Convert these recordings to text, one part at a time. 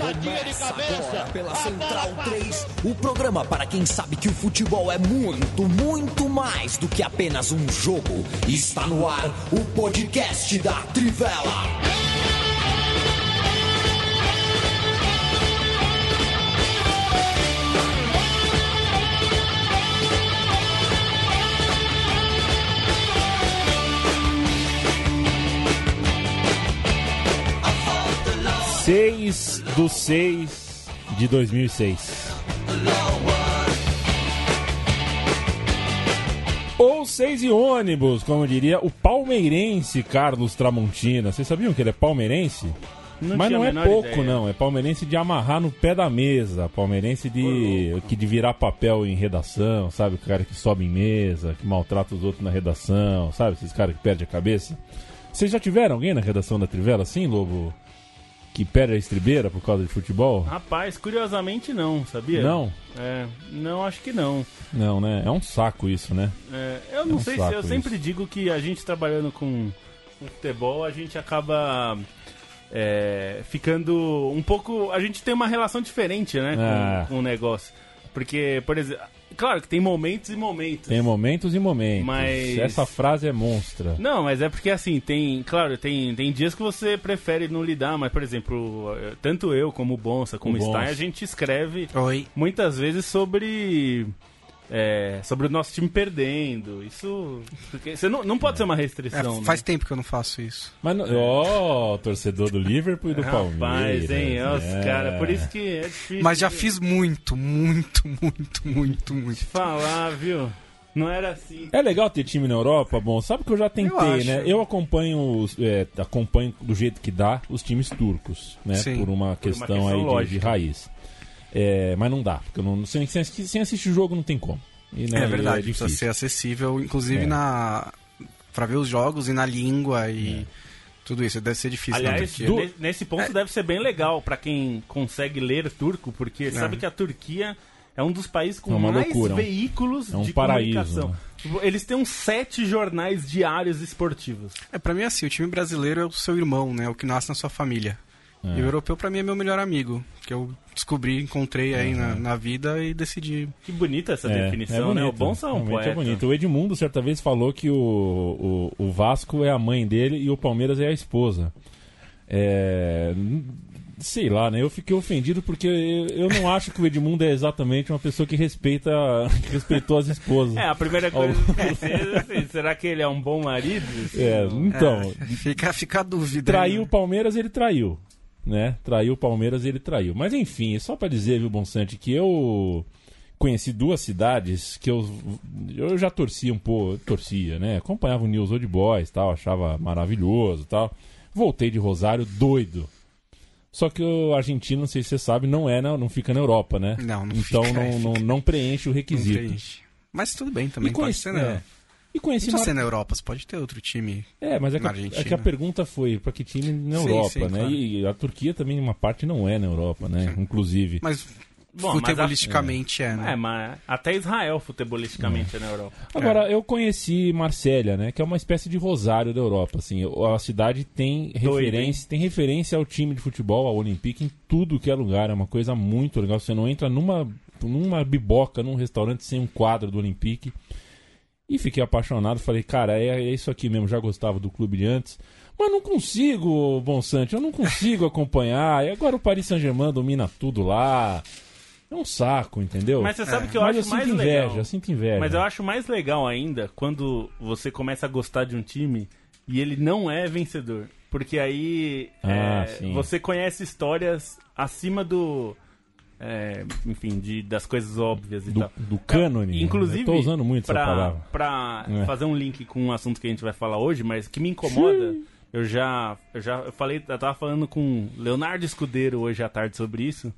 Roçadinha de cabeça. Pela Central 3, o programa para quem sabe que o futebol é muito, muito mais do que apenas um jogo. Está no ar o podcast da Trivela. Seis do 6 de 2006. Ou seis e ônibus, como diria o palmeirense Carlos Tramontina. Vocês sabiam que ele é palmeirense? Não Mas não é pouco, ideia. não. É palmeirense de amarrar no pé da mesa. Palmeirense de, que de virar papel em redação, sabe? O cara que sobe em mesa, que maltrata os outros na redação, sabe? Esses caras que perdem a cabeça. Vocês já tiveram alguém na redação da Trivela assim, Lobo? Que perde a estribeira por causa de futebol? Rapaz, curiosamente não, sabia? Não? É, não, acho que não. Não, né? É um saco isso, né? É, eu não um sei se eu sempre digo que a gente trabalhando com, com futebol, a gente acaba é, ficando um pouco. A gente tem uma relação diferente, né? Com, com o negócio. Porque, por exemplo, claro que tem momentos e momentos. Tem momentos e momentos. Mas- Essa frase é monstra. Não, mas é porque assim, tem. Claro, tem, tem dias que você prefere não lidar, mas, por exemplo, eh, tanto eu como o Bonsa, como O o Stein, Bonsa. a gente escreve Oi. muitas vezes sobre. É, sobre o nosso time perdendo. Isso. Porque você não, não pode ser uma É, restrição. faz né? tempo que eu não faço isso. Mas, não- ó, torcedor do Liverpool e do Palmeiras. Rapaz, hein? Ó, é. cara, por isso que é difícil. Mas já fiz muito, muito, muito, muito, muito. falar, viu? Não era assim. É legal ter time na Europa, bom, sabe que eu já tentei, Eu né? Eu acompanho, os- é, acompanho do jeito que dá os times turcos, né? Sim. Por uma questão, questão aí de- de, raiz. É, mas não dá, porque eu não, sem, sem, sem assistir o jogo não tem como. E, né, É verdade, precisa difícil. ser acessível, inclusive É. na para ver os jogos e na língua e tudo isso. Deve ser difícil. na Aliás, do- ne- nesse ponto deve ser bem legal pra quem consegue ler turco, porque sabe É. que a Turquia é um dos países com É uma mais loucura, é veículos é um de paraíso, comunicação. né? Eles têm uns sete jornais diários esportivos. É, pra mim é assim, o time brasileiro é o seu irmão, né? O que nasce na sua família. É. E o europeu pra mim é meu melhor amigo, que eu descobri, encontrei aí na, na vida e decidi. Que bonita essa É, definição, né? O bom são um realmente poeta. é bonito. O Edmundo certa vez falou que o, o, o Vasco é a mãe dele e o Palmeiras é a esposa. É, sei lá, né? Eu fiquei ofendido porque eu, não acho que o Edmundo é exatamente uma pessoa que respeita que respeitou as esposas. É, a primeira coisa que precisa, assim, será que ele é um bom marido? É, então, É, fica, fica a dúvida. traiu o né? Palmeiras, ele traiu. Né? Traiu o Palmeiras, ele traiu. Mas enfim, só pra dizer, viu, Bonsante, que eu conheci duas cidades que eu, eu já torcia um pouco, torcia, né? Acompanhava o News Old Boys tal, achava maravilhoso tal. Voltei de Rosário doido. Só que o argentino, não sei se você sabe, não é, na- não fica na Europa, né? Não, não Então fica, não, não, não preenche o Não requisito. preenche. Mas tudo bem também, E pode conheci, ser na, é, e não conheci precisa Mar- ser na Europa, você pode ter outro time. É, mas é que, a, é que a pergunta foi pra que time na Sim, Europa, sim, né? claro. E a Turquia também, uma parte não é na Europa, né? Inclusive. Mas Bom, mas a- futebolisticamente é, né? É, mas até Israel, futebolisticamente, é na Europa. Agora, eu conheci Marsella, né? Que é uma espécie de rosário da Europa, assim. A cidade tem referência, tem referência ao time de futebol, ao Olympique, em tudo que é lugar. É uma coisa muito legal. Você não entra numa, numa biboca, num restaurante sem um quadro do Olympique. E fiquei apaixonado. Falei, cara, é, é isso aqui mesmo. Já gostava do clube de antes. Mas não consigo, Bonsante, eu não consigo acompanhar. E agora o Paris Saint-Germain domina tudo lá. É um saco, entendeu? Mas você sabe que eu Mas acho eu mais sinto inveja, legal. eu sinto inveja. Mas eu acho mais legal ainda quando você começa a gostar de um time e ele não é vencedor. Porque aí Ah, é, você conhece histórias acima do. É, enfim, de, das coisas óbvias e do, tal. do cânone. Inclusive, eu tô usando muito pra, essa palavra. pra É. fazer um link com um assunto que a gente vai falar hoje, mas que me incomoda Eu já, eu já eu falei, eu tava falando com Leonardo Escudeiro hoje à tarde sobre isso.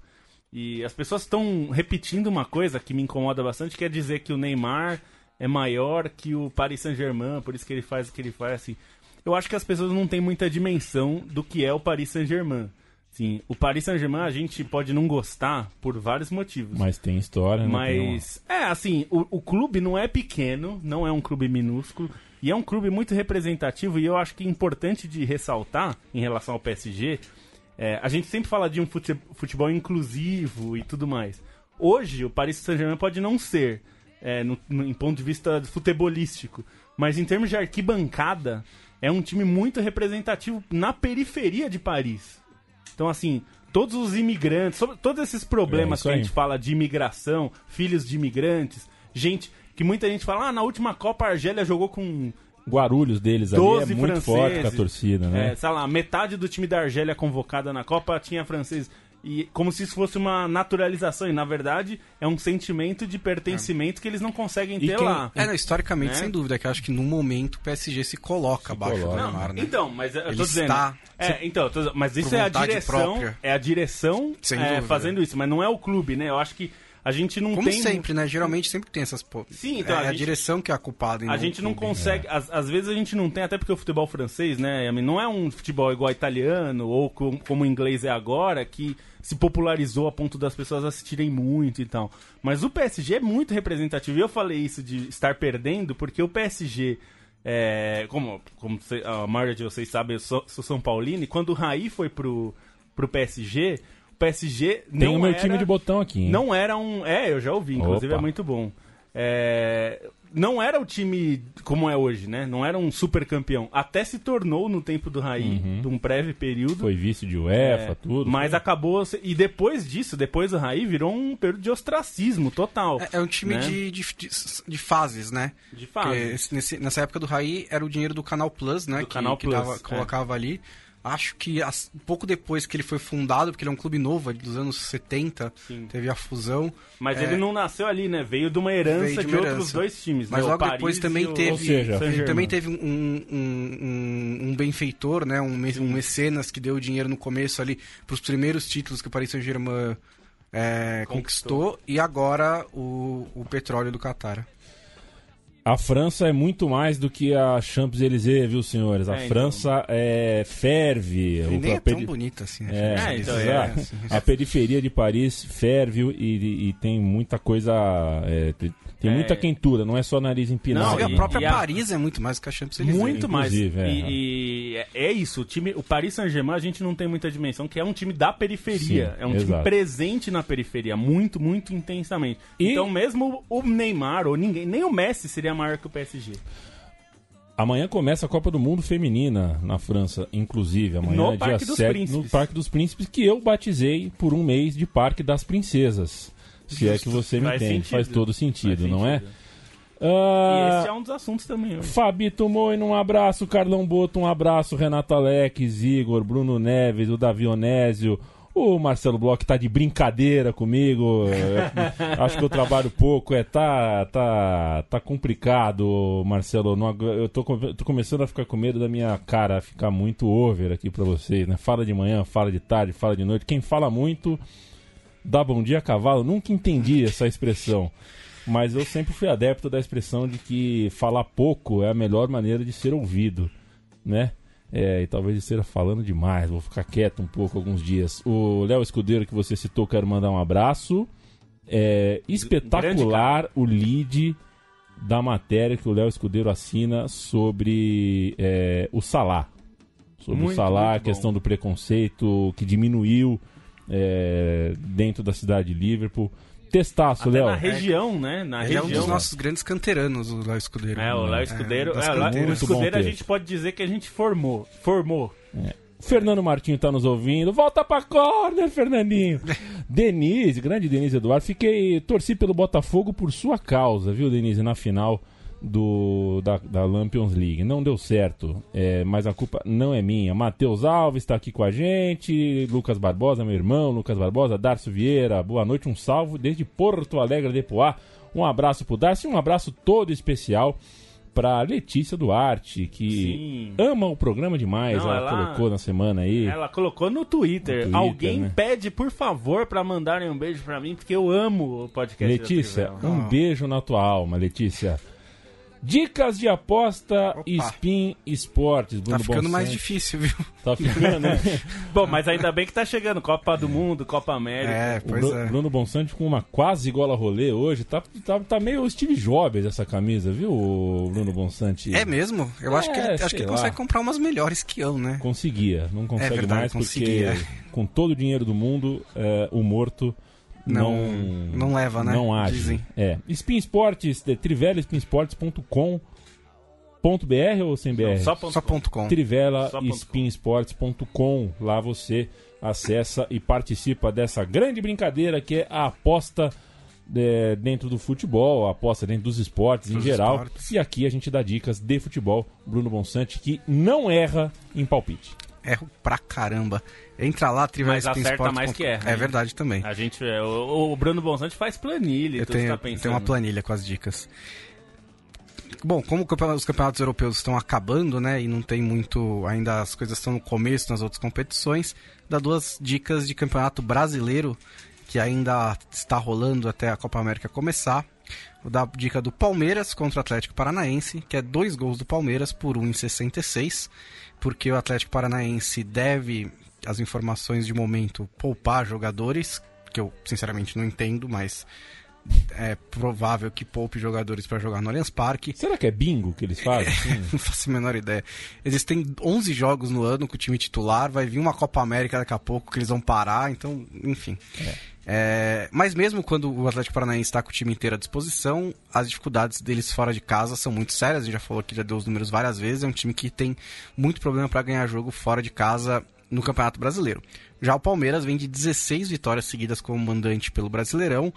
E as pessoas estão repetindo uma coisa que me incomoda bastante, que é dizer que o Neymar é maior que o Paris Saint-Germain, por isso que ele faz o que ele faz assim. Eu acho que as pessoas não têm muita dimensão do que é o Paris Saint-Germain. Sim, o Paris Saint-Germain a gente pode não gostar por vários motivos. Mas tem história, né? Mas, é, assim, o, o clube não é pequeno, não é um clube minúsculo, e é um clube muito representativo, e eu acho que é importante de ressaltar em relação ao PSG é, a gente sempre fala de um futebol inclusivo e tudo mais. Hoje, o Paris Saint-Germain pode não ser, é, no, no, em ponto de vista futebolístico, mas em termos de arquibancada, é um time muito representativo na periferia de Paris. Então, assim, todos os imigrantes, sobre, todos esses problemas é que a gente fala de imigração, filhos de imigrantes, gente que muita gente fala, ah, na última Copa a Argélia jogou com Guarulhos deles ali é muito forte com a torcida, né? É, sei lá, metade do time da Argélia convocada na Copa tinha francês. E como se isso fosse uma naturalização, e na verdade é um sentimento de pertencimento é. que eles não conseguem ter quem... lá. É, não, historicamente, né? sem dúvida, que eu acho que no momento o PSG se coloca se abaixo coloca. do Neymar, né? Então, mas eu Ele tô dizendo. Está... É, então, tô... mas isso é a direção. Própria. É a direção é, fazendo isso, mas não é o clube, né? Eu acho que a gente não Como tem. Como sempre, né? Geralmente sempre tem essas. Sim, então. É a, a gente... direção que é a culpada. A gente não consegue. Às, às, vezes a gente não tem, até porque o futebol francês, né? Não é um futebol igual italiano ou como, como o inglês é agora, que se popularizou a ponto das pessoas assistirem muito e tal. Mas o PSG é muito representativo. E eu falei isso de estar perdendo, porque o PSG. É, como, como a maioria de vocês sabe, eu sou, sou São Paulino, e quando o Raí foi pro, pro PSG, PSG Tem o meu era, time de botão aqui. Hein? Não era um. É, eu já ouvi, inclusive Opa. é muito bom. É, não era o time como é hoje, né? Não era um super campeão. Até se tornou no tempo do Raí, uhum. de um breve período. Foi vice de UEFA, é, tudo. Mas foi. acabou. E depois disso, depois do Raí, virou um período de ostracismo total. É, é um time né? de, de, de, fases, né? De fases. Nesse, nessa época do Raí era o dinheiro do Canal Plus, né? Do que, Canal que Plus, dava, colocava ali acho que um pouco depois que ele foi fundado, porque ele é um clube novo, dos anos 70, Sim. teve a fusão. Mas é... ele não nasceu ali, né? Veio de uma herança de, de uma outros herança. dois times. Mas né? logo depois também o... teve, seja, ele também teve um, um, um, um, benfeitor, né? Um, um mecenas que deu dinheiro no começo ali para os primeiros títulos que o Paris Saint-Germain é, conquistou. conquistou. e agora o, o petróleo do Qatar. A França é muito mais do que a Champs-Élysées, viu, senhores? A é, França então... é ferve. E nem é peri... tão bonita assim. É, é, então é, assim. A periferia de Paris ferve e, e tem muita coisa... É, tem é... muita quentura, não é só nariz empinado. Não, e a própria e Paris a... é muito mais que a Champs-Élysées. Muito mais. É. E, e, é isso, o time, o Paris Saint-Germain a gente não tem muita dimensão, que é um time da periferia. Sim, é um exato. time presente na periferia, muito, muito intensamente. E... Então mesmo o Neymar ou ninguém, nem o Messi seria maior que o PSG. Amanhã começa a Copa do Mundo Feminina na França, inclusive. Amanhã no é dia Parque 7, no Parque dos Príncipes, que eu batizei por um mês de Parque das Princesas. Se é que você me faz entende, sentido. faz todo sentido, faz não é? sentido. é? Uh, e esse é um dos assuntos também. Hoje. Fabito Moino, um abraço. Carlão Boto, um abraço. Renato Alex, Igor, Bruno Neves, o Davi Onésio. O Marcelo Bloch tá de brincadeira comigo. Acho que eu trabalho pouco. É, tá, tá, tá complicado, Marcelo. Não, eu tô, tô começando a ficar com medo da minha cara ficar muito over aqui para vocês, né? Fala de manhã, fala de tarde, fala de noite. Quem fala muito Dá bom dia cavalo, nunca entendi essa expressão. Mas eu sempre fui adepto da expressão de que falar pouco é a melhor maneira de ser ouvido, né? É, e talvez esteja falando demais, vou ficar quieto um pouco alguns dias. O Léo Escudeiro que você citou, quero mandar um abraço. É espetacular o lead da matéria que o Léo Escudeiro assina sobre é, o Salah. Sobre muito, o Salah, a questão do preconceito que diminuiu é, dentro da cidade de Liverpool. Testaço, Léo. na região, né? Na Ele região. é um dos nossos grandes canteranos, o Léo Escudeiro. É, o Léo Escudeiro. É, é, o Escudeiro a gente pode dizer que a gente formou. Formou. É. Fernando Martinho tá nos ouvindo. Volta pra corner, Fernandinho. Denise, grande Denise Eduardo. Fiquei, torci pelo Botafogo por sua causa, viu, Denise, na final do, da, da Lampions League. Não deu certo, é, mas a culpa não é minha. Matheus Alves está aqui com a gente, Lucas Barbosa, meu irmão, Lucas Barbosa, Darcio Vieira, boa noite, um salvo desde Porto Alegre de Poá. Um abraço pro Darcio, um abraço todo especial para Letícia Duarte, que Sim. ama o programa demais. Não, ela, ela, colocou na semana aí. Ela colocou no Twitter. No Twitter Alguém né? pede, por favor, para mandarem um beijo para mim, porque eu amo o podcast. Letícia, um beijo na tua alma, Letícia. Dicas de aposta Opa. Spin Esportes. Bruno tá ficando mais difícil, viu? Tá ficando, né? Bom, mas ainda bem que tá chegando Copa do Mundo, Copa América. É, pois o é. Bruno Bonsante com uma quase gola rolê hoje. Tá, tá, tá meio Steve Jobs essa camisa, viu, Bruno Bonsante? É mesmo? Eu é, acho que ele, acho que ele consegue comprar umas melhores que eu, né? Conseguia. Não consegue é verdade, mais conseguia. porque com todo o dinheiro do mundo, é, o morto não, não, leva, né? Não age. Dizem. É. Spin Sports, .br ou sem BR? Não, só, ponto só ponto .com. Trivela spinsports.com. Lá você acessa e participa dessa grande brincadeira que é a aposta é, dentro do futebol, a aposta dentro dos esportes dos em geral. Esportes. E aqui a gente dá dicas de futebol. Bruno Bonsante que não erra em palpite. Erro pra caramba. Entra lá, acerta mais que erra. É verdade também. A gente, é, o, o Bruno Bonsante faz planilha. Eu tenho, tá tenho uma planilha com as dicas. Bom, como os campeonatos europeus estão acabando, né, e não tem muito, ainda as coisas estão no começo nas outras competições, dá duas dicas de campeonato brasileiro que ainda está rolando até a Copa América começar. Vou dar a dica do Palmeiras contra o Atlético Paranaense, que é dois gols do Palmeiras por 1,66, porque o Atlético Paranaense deve as informações de momento poupar jogadores, que eu sinceramente não entendo, mas é provável que poupe jogadores para jogar no Allianz Parque. Será que é bingo que eles fazem? Não faço a menor ideia. Existem 11 jogos no ano com o time titular, vai vir uma Copa América daqui a pouco que eles vão parar, então, enfim. É. É, mas mesmo quando o Atlético Paranaense está com o time inteiro à disposição, as dificuldades deles fora de casa são muito sérias. A gente já falou aqui, já deu os números várias vezes. É um time que tem muito problema para ganhar jogo fora de casa no Campeonato Brasileiro. Já o Palmeiras vem de 16 vitórias seguidas como mandante pelo Brasileirão,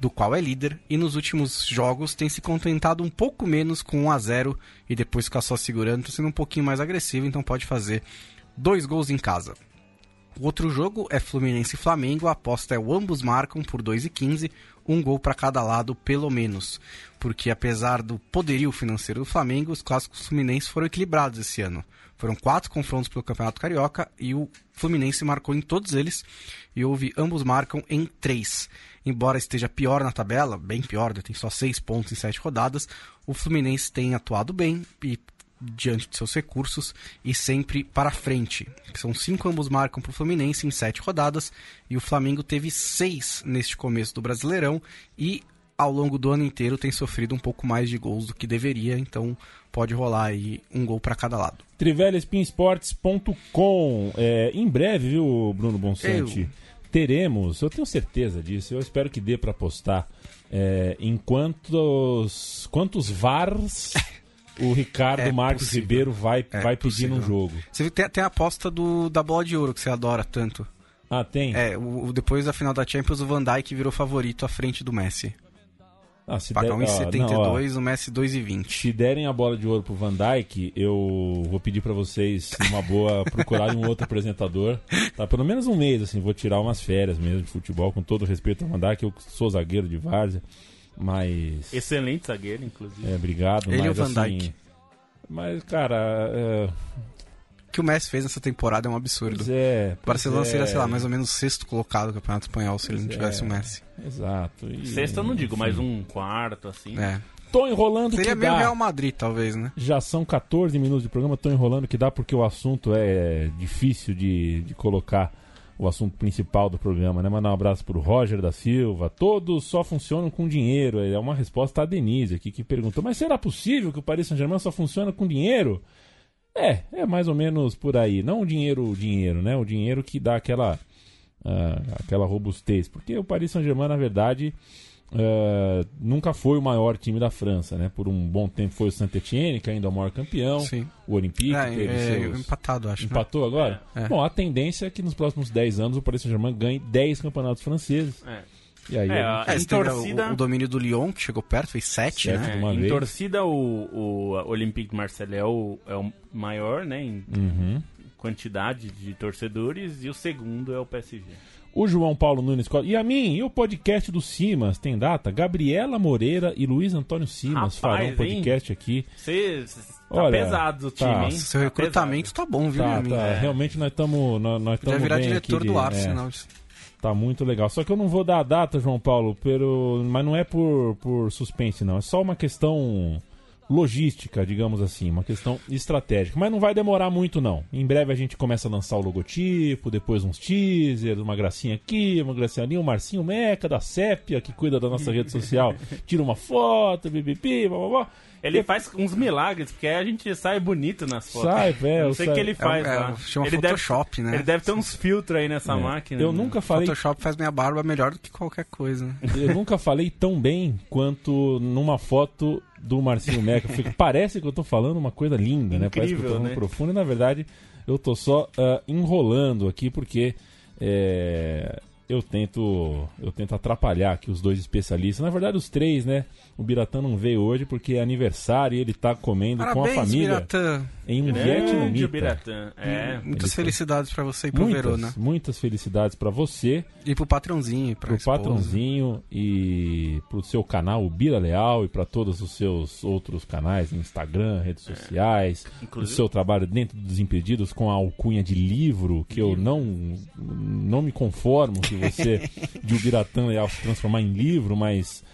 do qual é líder, e nos últimos jogos tem se contentado um pouco menos com 1 a 0 e depois ficar só segurando, está sendo um pouquinho mais agressivo, então pode fazer dois gols em casa. O outro jogo é Fluminense e Flamengo, a aposta é o ambos marcam por 2,15, um gol para cada lado pelo menos. Porque apesar do poderio financeiro do Flamengo, os clássicos fluminenses foram equilibrados esse ano. Foram quatro confrontos pelo Campeonato Carioca e o Fluminense marcou em todos eles e houve ambos marcam em três. Embora esteja pior na tabela, bem pior, né, tem só seis pontos em sete rodadas, o Fluminense tem atuado bem e diante de seus recursos e sempre para frente. São cinco ambos marcam para o Fluminense em sete rodadas e o Flamengo teve seis neste começo do Brasileirão e ao longo do ano inteiro tem sofrido um pouco mais de gols do que deveria, então pode rolar aí um gol para cada lado. Trivelespinsports.com é, Em breve, viu, Bruno Bonsante? Eu... Teremos, eu tenho certeza disso, eu espero que dê para postar é, em quantos, quantos VARs o Ricardo é Marques possível. Ribeiro vai, é vai pedir no jogo. Você tem, tem a aposta do, da bola de ouro que você adora tanto. Ah, tem? É, o, depois da final da Champions, o Van Dijk virou favorito à frente do Messi. Ah, se Pagar 1,72, o Messi 2,20. Se derem a bola de ouro pro Van Dijk, eu vou pedir para vocês, numa boa, procurarem um outro apresentador. Tá? Pelo menos um mês, assim, vou tirar umas férias mesmo de futebol, com todo respeito ao Van Dijk, eu sou zagueiro de várzea. Mas. Excelente zagueiro, inclusive. É, obrigado. Ele mas, e o Van Dijk. Assim, mas, cara. É... O que o Messi fez nessa temporada é um absurdo. é, o Barcelona é... seria, sei lá, mais ou menos sexto colocado no Campeonato Espanhol se ele não tivesse é... o Messi. Exato. E... Sexto eu não digo, mas um quarto, assim. É. Tô enrolando Seria que meio dá. Real Madrid, talvez, né? Já são 14 minutos de programa, tô enrolando que dá porque o assunto é difícil de, de colocar o assunto principal do programa, né? Mandar um abraço pro Roger da Silva. Todos só funcionam com dinheiro. É uma resposta a Denise aqui que perguntou: Mas será possível que o Paris Saint-Germain só funciona com dinheiro? É, é mais ou menos por aí. Não o dinheiro, o dinheiro, né? O dinheiro que dá aquela, uh, aquela robustez. Porque o Paris Saint-Germain, na verdade, Uh, nunca foi o maior time da França, né? Por um bom tempo foi o Saint-Etienne, que ainda é o maior campeão. Sim. O Olympique é, teve é, seus... empatado, acho. Né? Empatou né? agora? É. Bom, a tendência é que nos próximos 10 anos o Paris Saint-Germain ganhe 10 campeonatos franceses. É. E aí, é, a, em torcida... O, o, domínio do Lyon, que chegou perto, fez 7, né? em vez. torcida, o, o Olympique de Marseille é o, é o maior, né? Em, uhum. quantidade de torcedores e o segundo é o PSG. O João Paulo Nunes. E a mim, e o podcast do Simas? Tem data? Gabriela Moreira e Luiz Antônio Simas Rapaz, farão um podcast hein? aqui. Você tá Olha, pesado o tá. time, hein? Seu Tá recrutamento tá bom, viu, Tá, tá. É. Realmente nós estamos nós, nós tamo virar bem diretor aqui do de- Arsenal. é, tá muito legal. Só que eu não vou dar a data, João Paulo, pelo, mas não é por, por suspense, não. É só uma questão logística, digamos assim, uma questão estratégica. Mas não vai demorar muito, não. Em breve a gente começa a lançar o logotipo, depois uns teasers, uma gracinha aqui, uma gracinha ali, o Marcinho Meca da Sépia, que cuida da nossa rede social, tira uma foto, bibipi, blá blá blá. Ele faz uns milagres, porque aí a gente sai bonito nas fotos. Sai, velho, Eu Não sei o que ele faz É, é, lá. chama ele Photoshop, deve, né? Ele deve ter uns filtros aí nessa É. máquina. Eu né? nunca falei Photoshop faz minha barba melhor do que qualquer coisa. né? Eu nunca falei tão bem quanto numa foto do Marcinho Meca. Parece que eu tô falando uma coisa linda, né? Parece que eu tô Incrível, falando né? profundo e na verdade eu tô só ah, enrolando aqui porque é, eu tento eu tento atrapalhar aqui os dois especialistas. Na verdade os três, né? O Biratã não veio hoje porque é aniversário e ele tá comendo com a Parabéns, família Biratã. em um Grande vietnamita. Biratã. É. Muitas Ele- felicidades pra você e pro Muitas, Verona. muitas felicidades pra você. E pro patrãozinho, pra pro esposa. patrãozinho e pro seu canal, o Bira Leal, e para todos os seus outros canais, Instagram, redes sociais, o Inclusive- seu trabalho dentro dos Impedidos com a alcunha de livro, que eu não, não me conformo que você, de o Biratã Leal, se transformar em livro, mas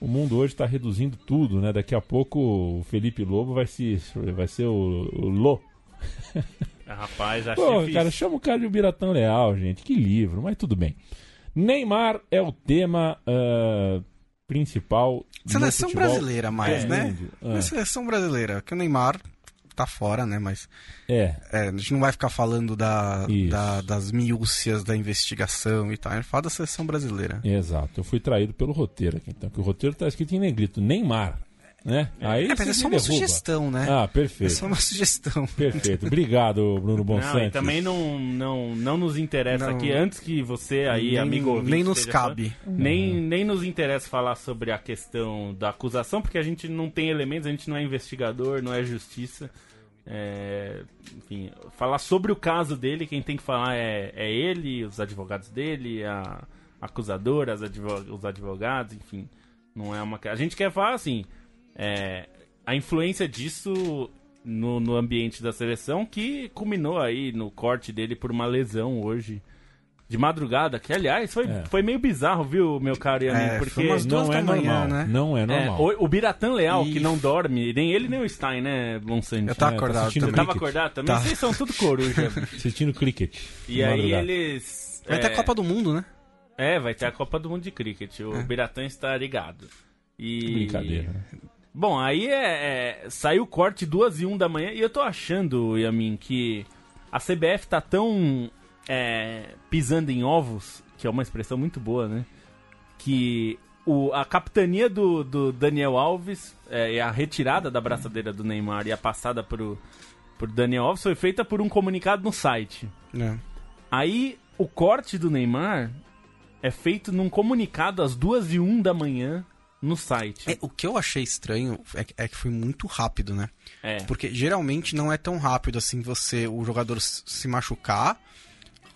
o mundo hoje está reduzindo tudo, né? Daqui a pouco o Felipe Lobo vai, se, vai ser o, o Lô. Rapaz, acho Pô, difícil. cara, chama o cara de Biratã Leal, gente. Que livro, mas tudo bem. Neymar é o tema ah, principal. Seleção brasileira mais, né? mundo. Ah, É seleção brasileira, que o Neymar tá fora, né? Mas é, é, a gente não vai ficar falando da, da- das miúcias da investigação e tal. A gente fala da seleção brasileira. exato. Eu fui traído pelo roteiro aqui, então. Que o roteiro tá escrito em negrito, Neymar. Né? Aí É, mas é só uma derruba. sugestão, né? Ah, É perfeito. só uma sugestão. Perfeito. Obrigado, Bruno Não, Bonsanti. e também não, não, não nos interessa Não. aqui, antes que você aí, Nem- amigo ouvinte, nem nos cabe. falando, nem, nem nos interessa falar sobre a questão da acusação, porque a gente não tem elementos, a gente não é investigador, não é justiça. É, enfim, falar sobre o caso dele, quem tem que falar é, é ele, os advogados dele, a acusadora, as advo- os advogados, enfim. Não é uma. A gente quer falar assim. É, a influência disso no, no ambiente da seleção que culminou aí no corte dele por uma lesão hoje de madrugada, que aliás foi, É. foi meio bizarro, viu, meu caro Yamin? É, foi porque umas duas Não é normal. né? Não é é, normal. o, o Biratã Leal, E- que não dorme, nem ele nem o Stein, né, Monsanto? Eu tava É, tá acordado também. Tava cricket. acordado também? Tá. Vocês são tudo coruja. Assistindo cricket. e aí madrugada. eles... Vai é, ter a Copa do Mundo, né? É, vai ter a Copa do Mundo de Cricket. O É. Biratã está ligado. E... Brincadeira. Bom, aí é, é- saiu o corte duas e um da manhã e eu tô achando, Yamin, que a CBF tá tão é, pisando em ovos, que é uma expressão muito boa, né? Que o, a capitania do, do Daniel Alves é, e a retirada da braçadeira do Neymar e a passada pro, pro Daniel Alves foi feita por um comunicado no site. É. Aí o corte do Neymar é feito num comunicado às duas e um da manhã no site. É, o que eu achei estranho é, que- é que foi muito rápido, né? É. Porque geralmente não é tão rápido assim você, o jogador se machucar,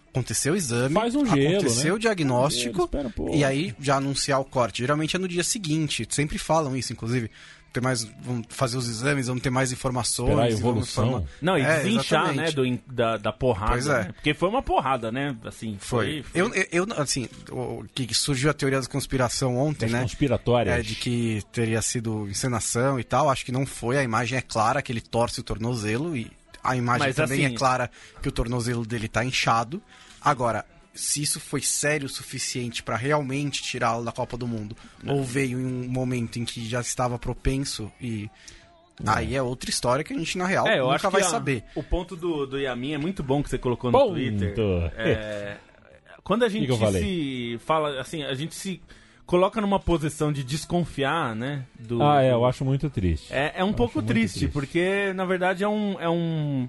aconteceu o exame, Faz um gelo, aconteceu né? o diagnóstico, Espera um pouco. e aí já anunciar o corte. Geralmente é no dia seguinte, sempre falam isso, inclusive. Ter mais, vamos fazer os exames, vamos ter mais informações. Esperar a e vamos evolução. formar- Não, e É, desinchar, exatamente. né, do, da, da porrada. Pois é. né? Porque foi uma porrada, né? Assim, Foi. foi. foi- Eu, eu, eu, assim, o, que surgiu a teoria da conspiração ontem, Das né? conspiratórias. É, de que teria sido encenação e tal. Acho que não foi. A imagem é clara que ele torce o tornozelo e a imagem Mas, também assim- é clara que o tornozelo dele tá inchado. Agora, se isso foi sério o suficiente pra realmente tirá-lo da Copa do Mundo, ou veio em um momento em que já estava propenso e aí é outra história que a gente na real É, eu nunca acho vai a- saber. o ponto do, do Yamin é muito bom que você colocou no Ponto. Twitter. É, quando a gente se fala, assim, a gente se coloca numa posição de desconfiar, né? Do, Ah, é, eu acho muito triste. É, é um Eu pouco triste, triste. porque na verdade é um. É um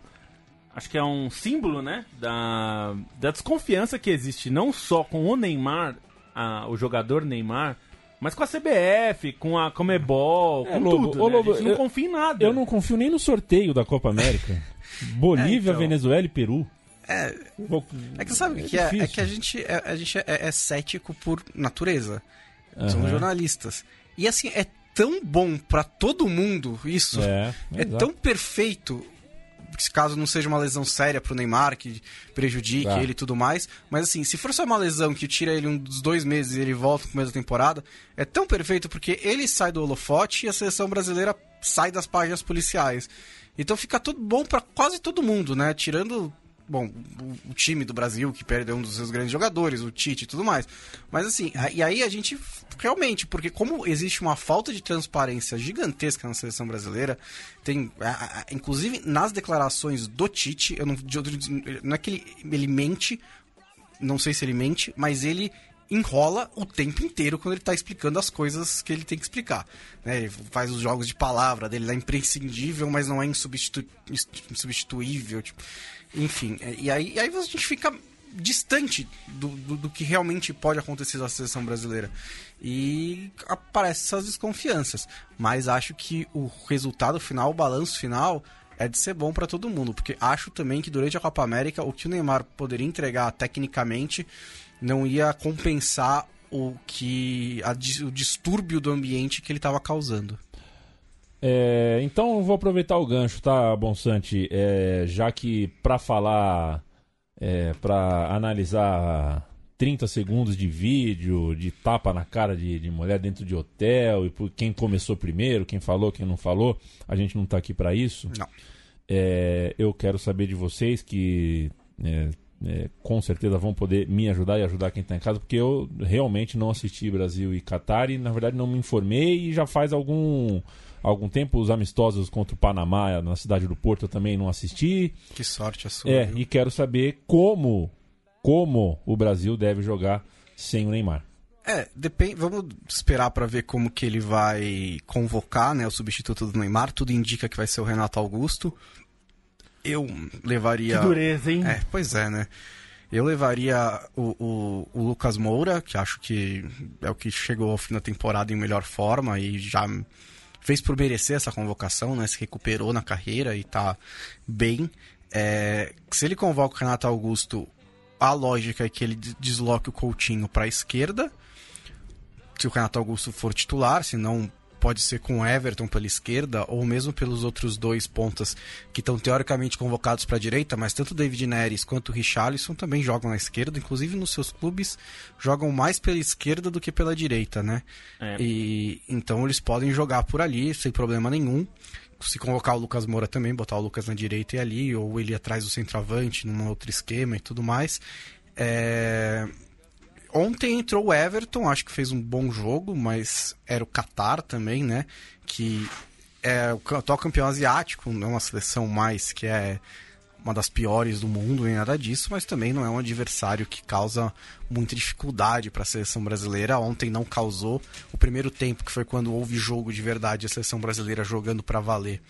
acho que é um símbolo, né? Da, da desconfiança que existe não só com o Neymar, a- o jogador Neymar, mas com a CBF, com a Comebol, É, com Lobo, tudo. ô, né? Lobo, a gente não eu- confia em nada. Eu não confio nem no sorteio da Copa América. Bolívia, é, então... Venezuela e Peru. É, é que sabe o é que é? É que a gente, é, a gente é, é cético por natureza. Uhum. Somos jornalistas. E assim, é tão bom para todo mundo isso. É, é tão perfeito caso não seja uma lesão séria pro Neymar, que prejudique tá. ele e tudo mais. Mas assim, se for só uma lesão que tira ele um dos dois meses e ele volta no começo da temporada, é tão perfeito porque ele sai do holofote e a seleção brasileira sai das páginas policiais. Então fica tudo bom para quase todo mundo, né? Tirando bom, o, time do Brasil que perdeu um dos seus grandes jogadores, o Tite e tudo mais. Mas assim, e aí a gente realmente, porque como existe uma falta de transparência gigantesca na seleção brasileira, tem, inclusive nas declarações do Tite, eu não, de, não é que ele, ele mente, não sei se ele mente, mas ele enrola o tempo inteiro quando ele está explicando as coisas que ele tem que explicar. Né? Ele faz os jogos de palavra dele, é imprescindível, mas não é insubstitu insubstituível. Tipo. Enfim, é, e aí, e aí a gente fica distante do, do, do, que realmente pode acontecer na seleção brasileira. E aparecem essas desconfianças. Mas acho que o resultado final, o balanço final, é de ser bom para todo mundo. Porque acho também que durante a Copa América, o que o Neymar poderia entregar tecnicamente não ia compensar o que a, o distúrbio do ambiente que ele estava causando. É, então vou aproveitar o gancho, tá, Bonsante? É, já que para falar, é, para analisar 30 segundos de vídeo, de tapa na cara de, de, mulher dentro de hotel, e por quem começou primeiro, quem falou, quem não falou, a gente não tá aqui para isso. Não. É, eu quero saber de vocês que é, é, com certeza vão poder me ajudar e ajudar quem está em casa, porque eu realmente não assisti Brasil e Catar e na verdade não me informei e já faz algum algum tempo os amistosos contra o Panamá na cidade do Porto eu também não assisti. Que sorte a sua. É, viu? e quero saber como como o Brasil deve jogar sem o Neymar. É, depende, vamos esperar para ver como que ele vai convocar, né, o substituto do Neymar. Tudo indica que vai ser o Renato Augusto. Eu levaria. Que dureza, hein? É, pois é, né? Eu levaria o, o, o, Lucas Moura, que acho que é o que chegou ao fim da temporada em melhor forma e já fez por merecer essa convocação, né? Se recuperou na carreira e tá bem. É, se ele convoca o Renato Augusto, a lógica é que ele desloque o Coutinho para a esquerda. Se o Renato Augusto for titular, se não pode ser com o Everton pela esquerda ou mesmo pelos outros dois pontas que estão teoricamente convocados para a direita, mas tanto o David Neres quanto o Richarlison também jogam na esquerda, inclusive nos seus clubes jogam mais pela esquerda do que pela direita, né? É. E então eles podem jogar por ali sem problema nenhum. Se convocar o Lucas Moura também, botar o Lucas na direita e ali, ou ele atrás do centroavante, num outro esquema e tudo mais. É Ontem entrou o Everton, acho que fez um bom jogo, mas era o Qatar também, né? Que é o atual campeão asiático, não é uma seleção mais que é uma das piores do mundo, nem nada disso, mas também não é um adversário que causa muita dificuldade para a seleção brasileira. Ontem não causou. O primeiro tempo, que foi quando houve jogo de verdade, a seleção brasileira jogando para valer,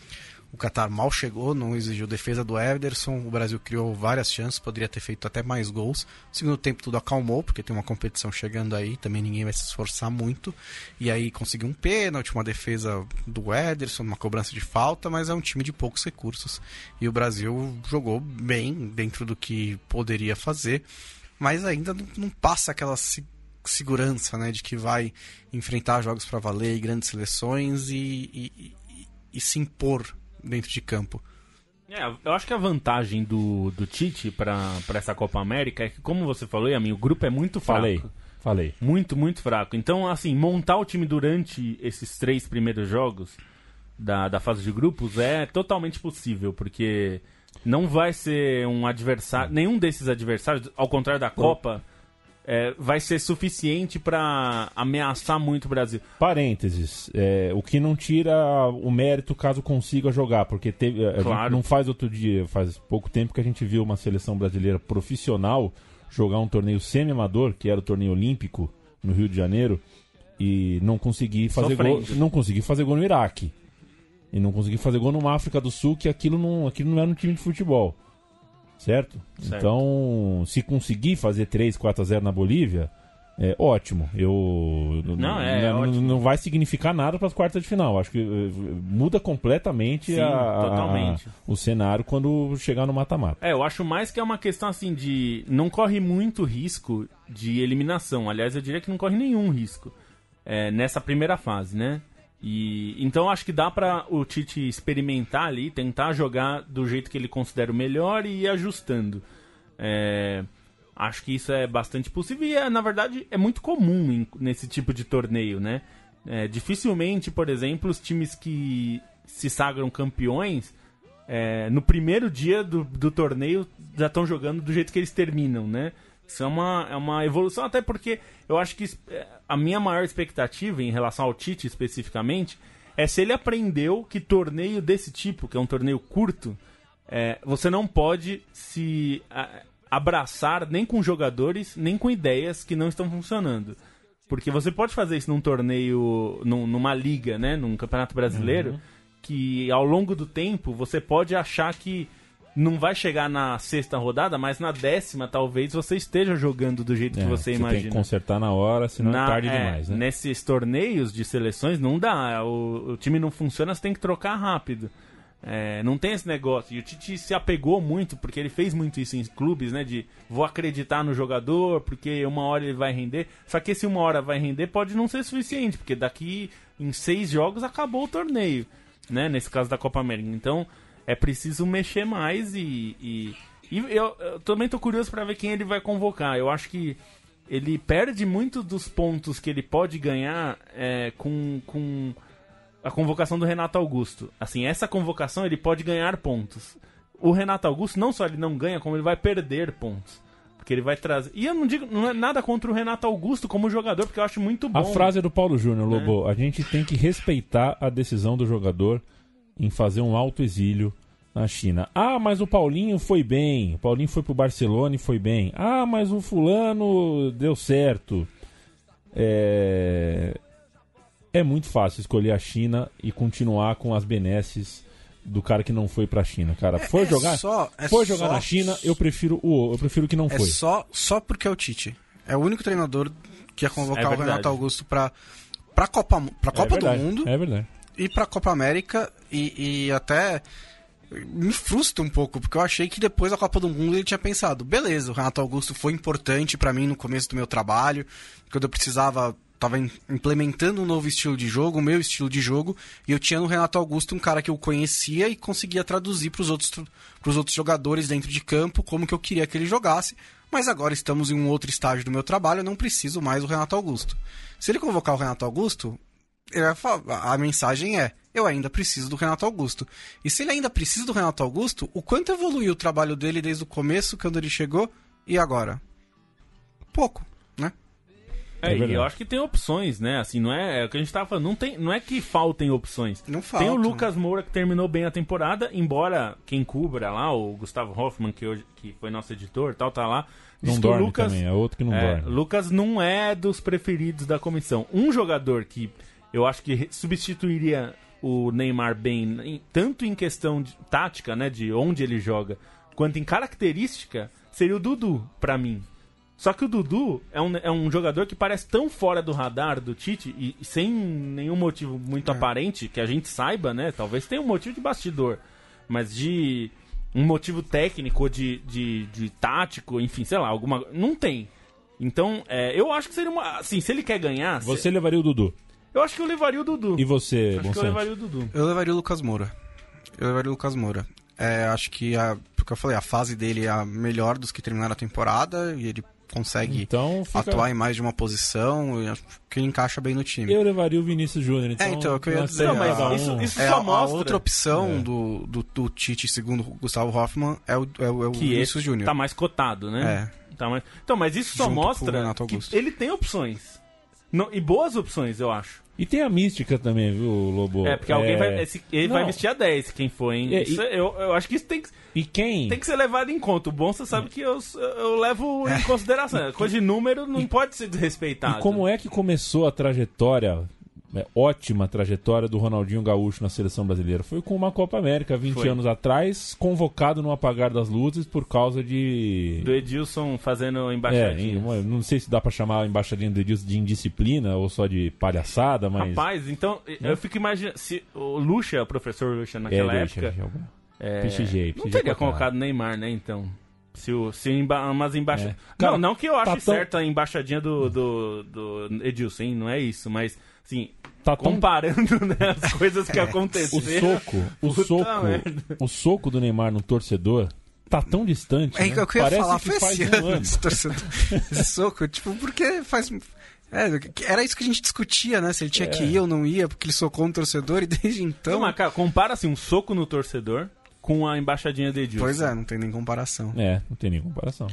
o Qatar mal chegou, não exigiu defesa do Ederson. O Brasil criou várias chances, poderia ter feito até mais gols. No segundo tempo tudo acalmou, porque tem uma competição chegando aí, também ninguém vai se esforçar muito. E aí conseguiu um pênalti, uma defesa do Ederson, uma cobrança de falta, mas é um time de poucos recursos. E o Brasil jogou bem dentro do que poderia fazer, mas ainda não, não passa aquela segurança né, de que vai enfrentar jogos para valer e grandes seleções e, e, e se impor dentro de campo. É, eu acho que a vantagem do, do Tite para essa Copa América é que, como você falou, Yamin, o grupo é muito fraco. Falei, falei. Muito, muito fraco. Então, assim, montar o time durante esses três primeiros jogos da, da fase de grupos é totalmente possível, porque não vai ser um adversário, nenhum desses adversários, ao contrário da Copa é, vai ser suficiente para ameaçar muito o Brasil. Parênteses, é, o que não tira o mérito caso consiga jogar, porque teve, a claro. não faz outro dia, faz pouco tempo que a gente viu uma seleção brasileira profissional jogar um torneio semi-amador, que era o torneio olímpico no Rio de Janeiro, e não conseguir fazer gol, não conseguir fazer gol no Iraque. E não conseguir fazer gol numa África do Sul, que aquilo não, aquilo não era um time de futebol. Certo? certo? Então, se conseguir fazer 3, 4 a 0 na Bolívia, é, ótimo. Eu não, é, não, ótimo. não vai significar nada para as quartas de final. Acho que uh, muda completamente, Sim, a, a, o cenário quando chegar no mata-mata. É, eu acho mais que é uma questão assim de não corre muito risco de eliminação. Aliás, eu diria que não corre nenhum risco é, nessa primeira fase, né? E então acho que dá para o Tite experimentar ali, tentar jogar do jeito que ele considera o melhor e ir ajustando. É, Acho que isso é bastante possível e, é, na verdade, é muito comum em, nesse tipo de torneio, né? É, dificilmente, por exemplo, os times que se sagram campeões, é, no primeiro dia do, do torneio já estão jogando do jeito que eles terminam, né? Isso é uma, é uma evolução, até porque eu acho que é, a minha maior expectativa em relação ao Tite especificamente é se ele aprendeu que torneio desse tipo, que é um torneio curto, é, você não pode se abraçar nem com jogadores, nem com ideias que não estão funcionando. Porque você pode fazer isso num torneio, num, numa liga, né? Num campeonato brasileiro, uhum. que ao longo do tempo você pode achar que não vai chegar na sexta rodada, mas na décima talvez você esteja jogando do jeito é, que você, você imagina. Tem que consertar na hora, senão é na, é tarde é, demais, né? Nesses torneios de seleções não dá. O, o time não funciona, você tem que trocar rápido. É, não tem esse negócio. E o Tite se apegou muito, porque ele fez muito isso em clubes, né? De vou acreditar no jogador, porque uma hora ele vai render. Só que esse uma hora vai render pode não ser suficiente, porque daqui em seis jogos acabou o torneio, né? Nesse caso da Copa América. Então é preciso mexer mais e. e, e eu, eu, também tô curioso para ver quem ele vai convocar. Eu acho que ele perde muito dos pontos que ele pode ganhar é, com. com a convocação do Renato Augusto. Assim, essa convocação ele pode ganhar pontos. O Renato Augusto não só ele não ganha, como ele vai perder pontos. Porque ele vai trazer. E eu não digo, não é nada contra o Renato Augusto como jogador, porque eu acho muito bom. A frase é do Paulo Júnior, Lobo, é. a gente tem que respeitar a decisão do jogador em fazer um alto exílio na China. Ah, mas o Paulinho foi bem. O Paulinho foi pro Barcelona e foi bem. Ah, mas o fulano deu certo. É é muito fácil escolher a China e continuar com as benesses do cara que não foi pra China, cara. É, foi é jogar, só, é foi jogar só... na China, eu prefiro o eu prefiro que não é foi. Só só porque é o Tite. É o único treinador que ia convocar é o Renato Augusto pra pra Copa pra Copa é do Mundo. É verdade. E pra Copa América e, e até me frustra um pouco, porque eu achei que depois da Copa do Mundo ele tinha pensado, beleza, o Renato Augusto foi importante para mim no começo do meu trabalho, quando eu precisava tava implementando um novo estilo de jogo, o meu estilo de jogo, e eu tinha no Renato Augusto um cara que eu conhecia e conseguia traduzir para os outros, pros outros jogadores dentro de campo como que eu queria que ele jogasse. Mas agora estamos em um outro estágio do meu trabalho, eu não preciso mais do Renato Augusto. Se ele convocar o Renato Augusto, a mensagem é: eu ainda preciso do Renato Augusto. E se ele ainda precisa do Renato Augusto, o quanto evoluiu o trabalho dele desde o começo, quando ele chegou, e agora? Pouco, né? É, é e eu acho que tem opções, né? Assim, não é, é o que a gente tava falando, não, tem, não é que faltem opções. Não falta. Tem o Lucas Moura que terminou bem a temporada, embora quem cubra lá, o Gustavo Hoffman, que, hoje, que foi nosso editor tal, tá lá. Não dorme Lucas, também, é outro que não é, dorme. Lucas não é dos preferidos da comissão. Um jogador que eu acho que substituiria o Neymar bem, em, tanto em questão de tática, né, de onde ele joga, quanto em característica, seria o Dudu, para mim. Só que o Dudu é um, é um jogador que parece tão fora do radar do Tite e, e sem nenhum motivo muito é. aparente que a gente saiba, né? Talvez tenha um motivo de bastidor, mas de um motivo técnico ou de, de, de tático, enfim, sei lá, alguma. Não tem. Então, é, eu acho que seria uma. Assim, se ele quer ganhar. Você se... levaria o Dudu? Eu acho que eu levaria o Dudu. E você, Acho que eu levaria o Dudu. Eu levaria o Lucas Moura. Eu levaria o Lucas Moura. É, acho que a. Porque eu falei, a fase dele é a melhor dos que terminaram a temporada e ele consegue então, fica... atuar em mais de uma posição, que ele encaixa bem no time. Eu levaria o Vinícius Júnior, então. É, então, eu ia dizer, não, mas a, isso, isso é, só mostra. A outra opção é. do, do, do, Tite, segundo Gustavo Hoffman, é o, é o, é o Vinícius Júnior. Tá mais cotado, né? É. Tá mais... Então, mas isso só Junto mostra que ele tem opções. Não, e boas opções, eu acho. E tem a mística também, viu, Lobo? É, porque alguém é... vai. Esse, ele não. vai vestir a 10, quem foi, hein? É, isso, e... eu, eu acho que isso tem que. E quem? Tem que ser levado em conta. O bom você sabe que eu, eu levo em consideração. Coisa de número não e, pode ser desrespeitado. E como é que começou a trajetória é, ótima trajetória do Ronaldinho Gaúcho na seleção brasileira. Foi com uma Copa América 20 Foi. anos atrás, convocado no apagar das luzes por causa de. Do Edilson fazendo embaixadinha. É, não sei se dá para chamar a embaixadinha do Edilson de indisciplina ou só de palhaçada, mas. Rapaz, então, é. eu fico imaginando. Se o Lucha, o professor Lucha naquela é, época. É, PXG, PXG, não teria colocado Neymar, né, então? Se, o, se emba, umas embaixadas. É. Não, não que eu ache tá tão... certa a embaixadinha do, do, do Edilson, hein? não é isso, mas Sim, tá tão... comparando né, as coisas que aconteceram. O soco, o soco, merda. o soco do Neymar no torcedor tá tão distante. É né? eu Parece falar, que faz esse um ano. Esse, torcedor, esse soco, tipo, porque faz é, era isso que a gente discutia, né? Se ele tinha é. que ir ou não ia, porque ele socou um torcedor e desde então. Não, mas, cara, compara assim, um soco no torcedor com a embaixadinha de Edilson. Pois é, não tem nem comparação. É, não tem nem comparação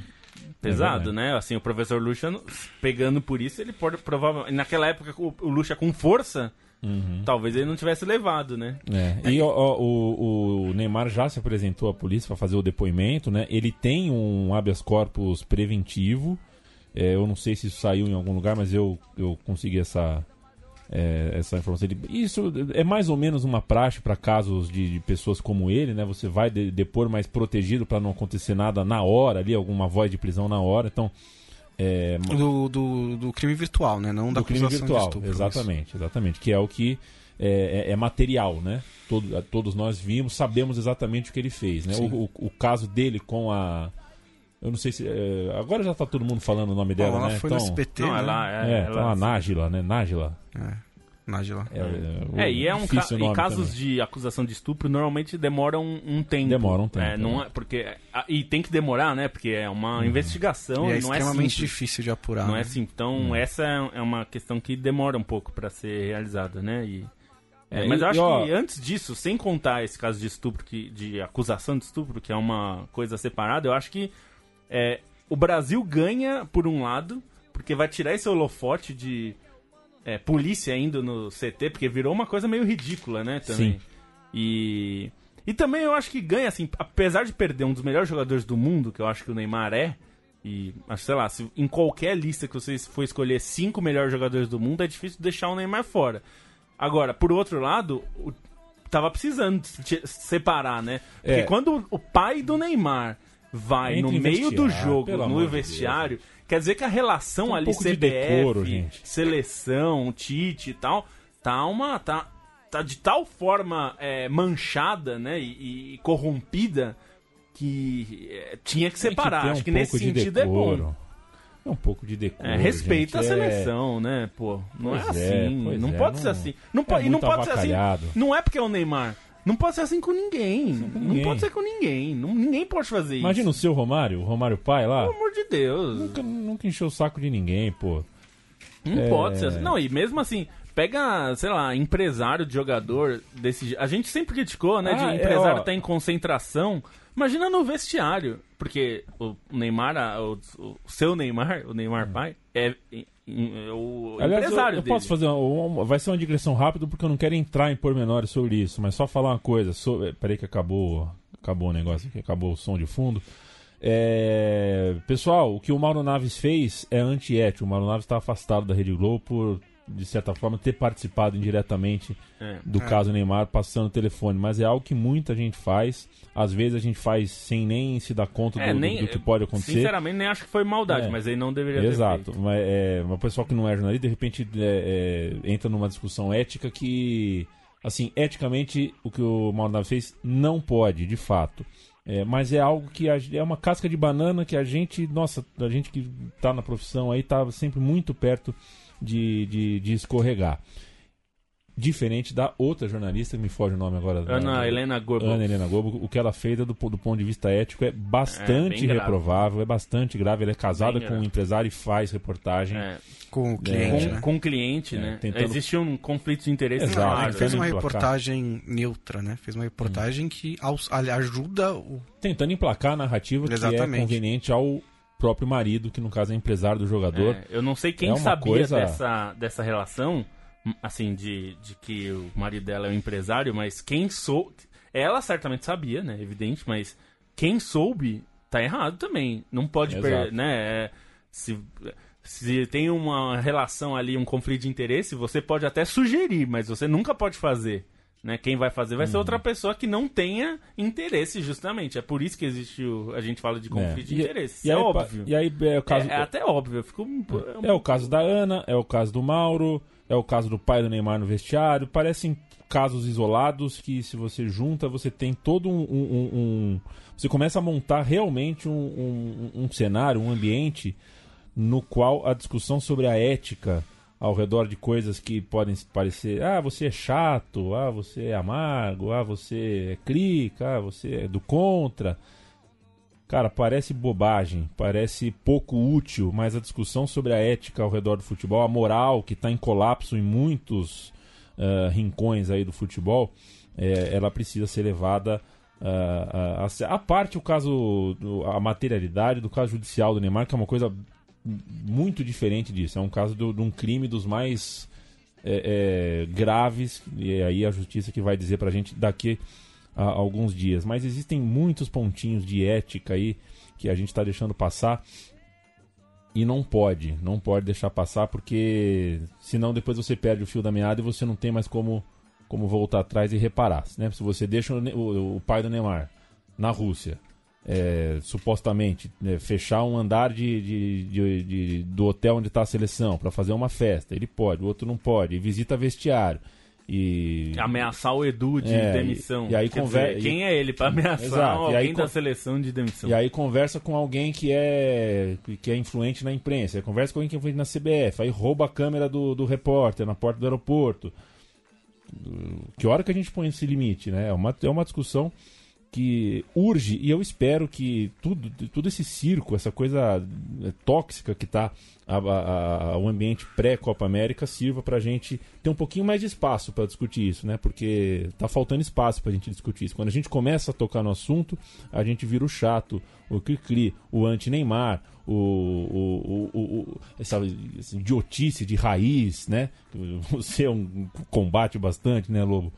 pesado, é né? Assim, o professor Lucha, pegando por isso, ele pode provavelmente. Naquela época, o, Lucha com força. Uhum. Talvez ele não tivesse levado, né? É. E o, o, o, Neymar já se apresentou à polícia para fazer o depoimento, né? Ele tem um habeas corpus preventivo. É, eu não sei se isso saiu em algum lugar, mas eu, eu consegui essa, é, essa informação. Isso é mais ou menos uma praxe para casos de, de, pessoas como ele, né? Você vai de, depor mais protegido para não acontecer nada na hora ali, alguma voz de prisão na hora. Então. É... Do, do, do, crime virtual, né? Não da do crime virtual, estupro, exatamente, isso. exatamente. Que é o que é, é, é material, né? Todo, todos nós vimos, sabemos exatamente o que ele fez, né? O, o, o, caso dele com a eu não sei se. É, agora já tá todo mundo falando o nome dela, Bom, ela né? Foi então, no SBT, não, né? ela, é, é, ela, a Nájila, né? Nájila. É. Nájila. É, é, é, e é um ca e casos também. de acusação de estupro normalmente demoram um, um tempo. Demora um tempo. É, não é, porque, e tem que demorar, né? Porque é uma uhum. investigação. E é não é extremamente é difícil de apurar. Não né? é assim. Então, uhum. essa é uma questão que demora um pouco para ser realizada, né? E, é, mas eu acho ó, que antes disso, sem contar esse caso de estupro, que, de acusação de estupro, que é uma coisa separada, eu acho que é, o Brasil ganha, por um lado, porque vai tirar esse holofote de é, polícia indo no CT, porque virou uma coisa meio ridícula, né? Também. Sim. E. E também eu acho que ganha, assim, apesar de perder um dos melhores jogadores do mundo, que eu acho que o Neymar é, e, sei lá, se em qualquer lista que você for escolher cinco melhores jogadores do mundo, é difícil deixar o Neymar fora. Agora, por outro lado, o, tava precisando separar, né? Porque é. quando o pai do Neymar vai Entre no meio do jogo, no vestiário, Deus. quer dizer que a relação um ali CBF, decoro, seleção, Tite e tal, tá uma tá, tá de tal forma é, manchada, né, e, e corrompida que é, tinha que separar. Que um Acho que nesse sentido é bom. É um pouco de decoro. É, respeita gente, a é. seleção, é... né? Pô, não pois é assim. É, não pode ser assim. Não, é não pode ser assim. Não é porque é o Neymar. Não pode ser assim com ninguém. Com ninguém. Não pode ser com ninguém. Não, ninguém pode fazer Imagina isso. Imagina o seu Romário, o Romário pai lá. Pelo amor de Deus. Nunca, nunca encheu o saco de ninguém, pô. Não é... pode ser assim. Não, e mesmo assim, pega, sei lá, empresário de jogador desse. A gente sempre criticou, né? Ah, de é, empresário estar tá em concentração. Imagina no vestiário. Porque o Neymar, o, o seu Neymar, o Neymar hum. pai, é o Aliás, empresário eu, eu posso fazer uma, uma, vai ser uma digressão rápida porque eu não quero entrar em pormenores sobre isso, mas só falar uma coisa. Sobre, peraí que acabou, acabou o negócio aqui, acabou o som de fundo. É, pessoal, o que o Mauro Naves fez é antiético. O Mauro Naves está afastado da Rede Globo por de certa forma, ter participado indiretamente é. do é. caso Neymar passando o telefone. Mas é algo que muita gente faz. Às vezes a gente faz sem nem se dar conta é, do, nem, do, que pode acontecer. Sinceramente, nem acho que foi maldade, é. mas aí não deveria Exato. ter Exato. Mas é, uma pessoa que não é jornalista, de repente é, é, entra numa discussão ética que, assim, eticamente, o que o Maldonado fez não pode, de fato. É, mas é algo que a, é uma casca de banana que a gente, nossa, a gente que está na profissão aí está sempre muito perto de, de, de escorregar. Diferente da outra jornalista, me foge o nome agora. Ana da, Helena Gobo. Ana Helena Gobo. O que ela fez do, do ponto de vista ético é bastante é, reprovável, é bastante grave. Ela é casada bem com um empresário e faz reportagem. É. Com o cliente. Com, né? com o cliente, é, né? Tentando... Existe um conflito de interesse. Exato. Claro. Ele fez uma reportagem neutra, né? Fez uma reportagem hum. que ajuda o. Tentando emplacar a narrativa Exatamente. que é conveniente ao próprio marido, que no caso é empresário do jogador. É, eu não sei quem é sabia coisa... dessa, dessa relação, assim, de, de que o marido dela é um empresário, mas quem sou. Ela certamente sabia, né? Evidente, mas quem soube tá errado também. Não pode, per... né? É, se Se tem uma relação ali, um conflito de interesse, você pode até sugerir, mas você nunca pode fazer. Né? Quem vai fazer vai ser outra uhum. pessoa que não tenha interesse, justamente. É por isso que existe o, a gente fala de conflito é. de interesse. E, é aí, óbvio. E aí é o caso. É, é até óbvio. Eu fico, é, é o caso da Ana, é o caso do Mauro, é o caso do pai do Neymar no vestiário. Parecem casos isolados que, se você junta, você tem todo um. um, um você começa a montar realmente um, um cenário, um ambiente no qual a discussão sobre a ética ao redor de coisas que podem parecer, ah, você é chato, ah, você é amargo, ah, você é clica, ah, você é do contra. Cara, parece bobagem, parece pouco útil, mas a discussão sobre a ética ao redor do futebol, a moral que está em colapso em muitos uh, rincões aí do futebol, é, ela precisa ser levada uh, a, a, a, parte o caso, a materialidade do caso judicial do Neymar, que é uma coisa muito diferente disso. É um caso de um crime dos mais é, é, graves, e é aí a justiça que vai dizer pra gente daqui a, a alguns dias. Mas existem muitos pontinhos de ética aí que a gente está deixando passar e não pode, não pode deixar passar porque senão depois você perde o fio da meada e você não tem mais como, como voltar atrás e reparar. Né? Se você deixa o, o pai do Neymar na Rússia é, supostamente né, fechar um andar de, de, de, de do hotel onde está a seleção para fazer uma festa. Ele pode, o outro não pode. E visita vestiário. E ameaçar o Edu de é, demissão. E, e aí conversa. Quem é ele para ameaçar Exato. alguém aí, da seleção de demissão? E aí conversa com alguém que é que é influente na imprensa. Aí conversa com alguém que é influente na CBF. Aí rouba a câmera do, do repórter na porta do aeroporto. Que hora que a gente põe esse limite, né? É uma, é uma discussão que urge, e eu espero que tudo, todo esse circo, essa coisa é, tóxica que está o ambiente pré-Copa América, sirva para a gente ter um pouquinho mais de espaço para discutir isso, né? Porque está faltando espaço para a gente discutir isso. Quando a gente começa a tocar no assunto, a gente vira o chato, o cri-cri, o anti-Neymar, o, o, o, o, essa, essa idiotice de raiz, né? Você é um combate bastante, né, Lobo?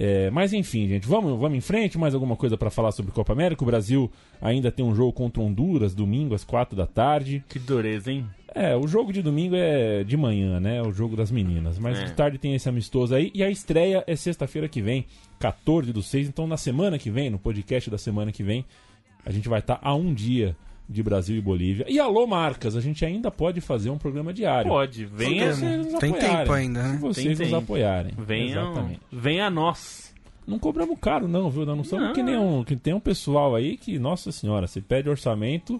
É, mas enfim, gente, vamos, vamos em frente. Mais alguma coisa para falar sobre Copa América? O Brasil ainda tem um jogo contra Honduras, domingo às quatro da tarde. Que dureza, hein? É, o jogo de domingo é de manhã, né? O jogo das meninas. Mas é. de tarde tem esse amistoso aí. E a estreia é sexta-feira que vem, 14 do 6. Então, na semana que vem, no podcast da semana que vem, a gente vai estar tá a um dia de Brasil e Bolívia. E alô, marcas, a gente ainda pode fazer um programa diário. Pode, venha. Se vocês Tem tempo ainda, né? Se vocês Tem nos tempo. apoiarem. Venha, Exatamente. venha a nós. Não cobramos caro, não, viu? Não somos não. que nem um. Que tem um pessoal aí que, nossa senhora, você pede orçamento,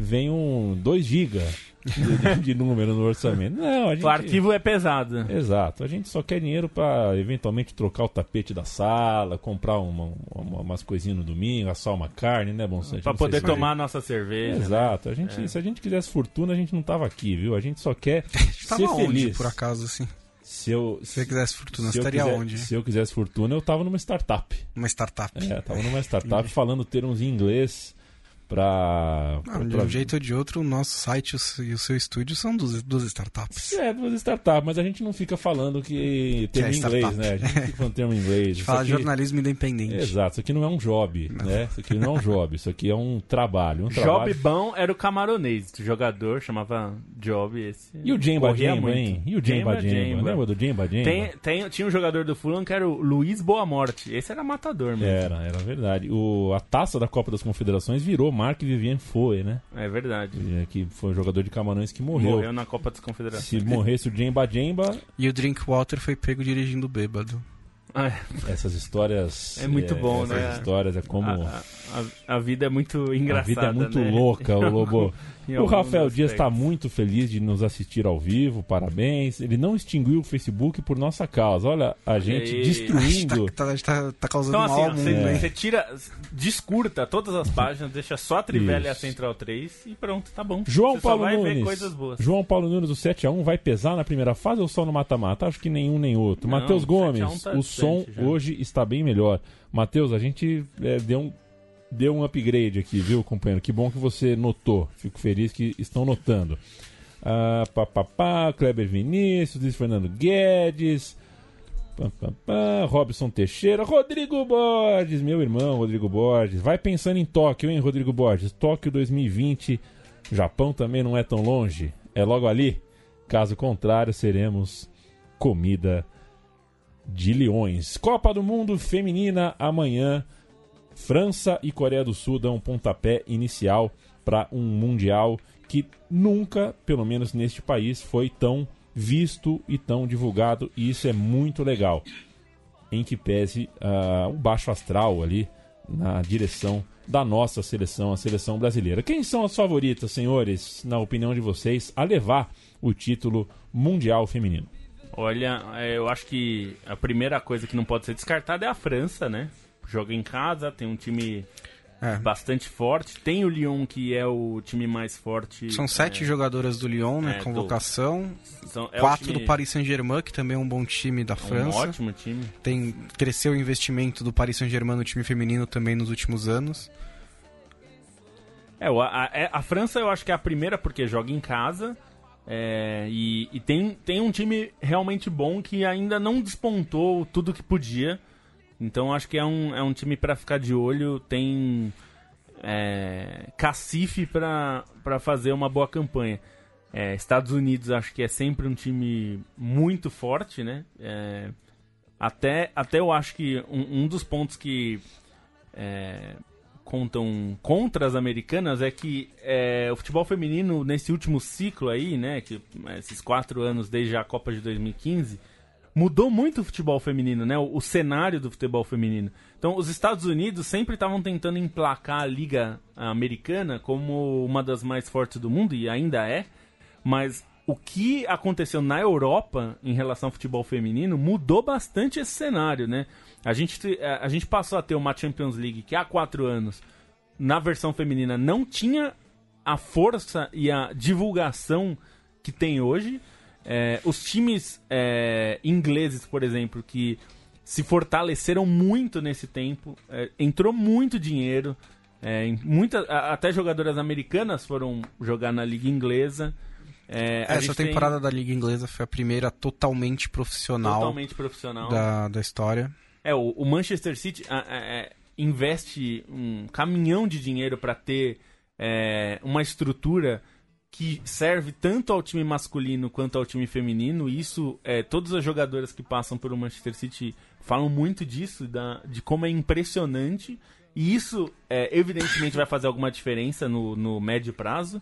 vem um 2 GB de, de, número no orçamento. Não, gente... O arquivo é pesado. Exato. A gente só quer dinheiro para eventualmente trocar o tapete da sala, comprar uma, uma, umas coisinhas no domingo, assar uma carne, né, bom Para poder tomar a nossa cerveja. Né? Exato. Né? A gente, é. Se a gente quisesse fortuna, a gente não tava aqui, viu? A gente só quer ser feliz. Onde, por acaso, assim? Se eu, se você quisesse fortuna, você estaria quiser, onde? Se eu quisesse fortuna, eu tava numa startup. Uma startup. É, tava numa startup falando termos em inglês para. De um jeito ou de outro, o nosso site e o seu estúdio são duas, duas startups. É, duas startups, mas a gente não fica falando que termo é inglês, né? A gente fica falando termo inglês. A gente fala aqui... jornalismo independente. Exato, isso aqui não é um job, não. né? Isso aqui não é um job, isso aqui é um trabalho. Um trabalho... Job bom era o camaronês, o jogador chamava Job esse. E o Jemba Jemba, hein? E o Jemba Jemba? Lembra do Jemba Jemba? Tem, tem, tinha um jogador do Fulham que era o Luiz Boamorte. Esse era matador mesmo. Era, era verdade. O, a taça da Copa das Confederações virou Mark Vivien Foe, né? É verdade. É, que foi um jogador de Camarões que morreu. Morreu na Copa das Confederações. Se morresse o Jemba Jemba... E o Drinkwater foi pego dirigindo bêbado. Ah, é. Essas histórias. É muito é, bom, essas né? Essas histórias é como. A, a, a, vida é muito engraçada. A vida é muito né? louca, o Lobo. o Rafael Dias está muito feliz de nos assistir ao vivo, parabéns. Ele não extinguiu o Facebook por nossa causa. Olha, a gente e... destruindo. Tá, tá, tá, tá, causando então, assim, mal você, é. você tira, descurta todas as páginas, deixa só a Trivela e a Central 3 e pronto, tá bom. João você Paulo Nunes. João Paulo Nunes, do 7x1, vai pesar na primeira fase ou só no mata-mata? Acho que nenhum nem outro. Matheus Gomes, tá o som já. hoje está bem melhor. Matheus, a gente é, deu um deu um upgrade aqui, viu, companheiro? Que bom que você notou. Fico feliz que estão notando. Ah, pá, pá, pá, Kleber Vinícius, diz Fernando Guedes. Pá, pá, pá, Robson Teixeira, Rodrigo Borges, meu irmão Rodrigo Borges. Vai pensando em Tóquio, hein, Rodrigo Borges? Tóquio 2020. Japão também não é tão longe. é logo ali. Caso contrário, seremos comida de leões. Copa do Mundo Feminina amanhã. França e Coreia do Sul dão um pontapé inicial para um Mundial que nunca, pelo menos neste país, foi tão visto e tão divulgado, e isso é muito legal. Em que pese uh, o baixo astral ali na direção da nossa seleção, a seleção brasileira. Quem são as favoritas, senhores, na opinião de vocês, a levar o título mundial feminino? Olha, é, eu acho que a primeira coisa que não pode ser descartada é a França, né? Joga em casa, tem um time é. bastante forte. Tem o Lyon, que é o time mais forte. São sete é, jogadoras do Lyon, né? É, convocação. Do, são, é Quatro time... do Paris Saint-Germain, que também é um bom time da França. Um ótimo time. Tem, cresceu o investimento do Paris Saint-Germain no time feminino também nos últimos anos. É, a, a, é, a, França eu acho que é a primeira porque joga em casa. É, e, e tem, tem um time realmente bom que ainda não despontou tudo que podia. Então acho que é um, é um time para ficar de olho. Tem é, cacife para fazer uma boa campanha. É, Estados Unidos acho que é sempre um time muito forte, né? É, até, até eu acho que um, um dos pontos que é, contam contra as americanas é que é, o futebol feminino nesse último ciclo aí, né? Que, esses quatro anos desde a Copa de 2015 mudou muito o futebol feminino, né? O, o, cenário do futebol feminino. Então, os Estados Unidos sempre estavam tentando emplacar a liga americana como uma das mais fortes do mundo e ainda é, mas o que aconteceu na Europa em relação ao futebol feminino mudou bastante esse cenário, né? A gente, a gente passou a ter uma Champions League que há quatro anos, na versão feminina, não tinha a força e a divulgação que tem hoje. É, os times é, ingleses, por exemplo, que se fortaleceram muito nesse tempo, é, entrou muito dinheiro, é, muita, até jogadoras americanas foram jogar na liga inglesa. É, Essa temporada tem... da liga inglesa foi a primeira totalmente profissional, totalmente profissional. Da, da história. É, o, o Manchester City é, investe um caminhão de dinheiro para ter uma estrutura que serve tanto ao time masculino quanto ao time feminino. Isso, é, todas as jogadoras que passam pelo Manchester City falam muito disso, da, de como é impressionante. E isso, é, evidentemente, vai fazer alguma diferença no, no médio prazo.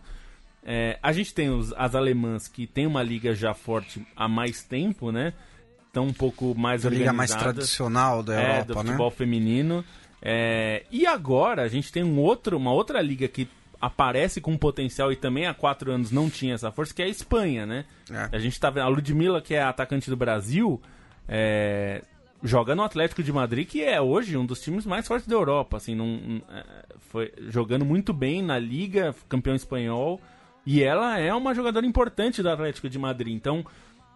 É, a gente tem os, as alemãs que tem uma liga já forte há mais tempo, né? Estão um pouco mais a liga mais tradicional da Europa, é, do né? futebol né? feminino. É, e agora a gente tem um outro, uma outra liga que aparece com potencial e também há quatro anos não tinha essa força, que é a Espanha, né? É. A gente tá vendo. A Ludmilla, que é a atacante do Brasil, é, joga no Atlético de Madrid, que é hoje um dos times mais fortes da Europa. Assim, não, é, foi jogando muito bem na Liga, campeão espanhol. E ela é uma jogadora importante do Atlético de Madrid. Então,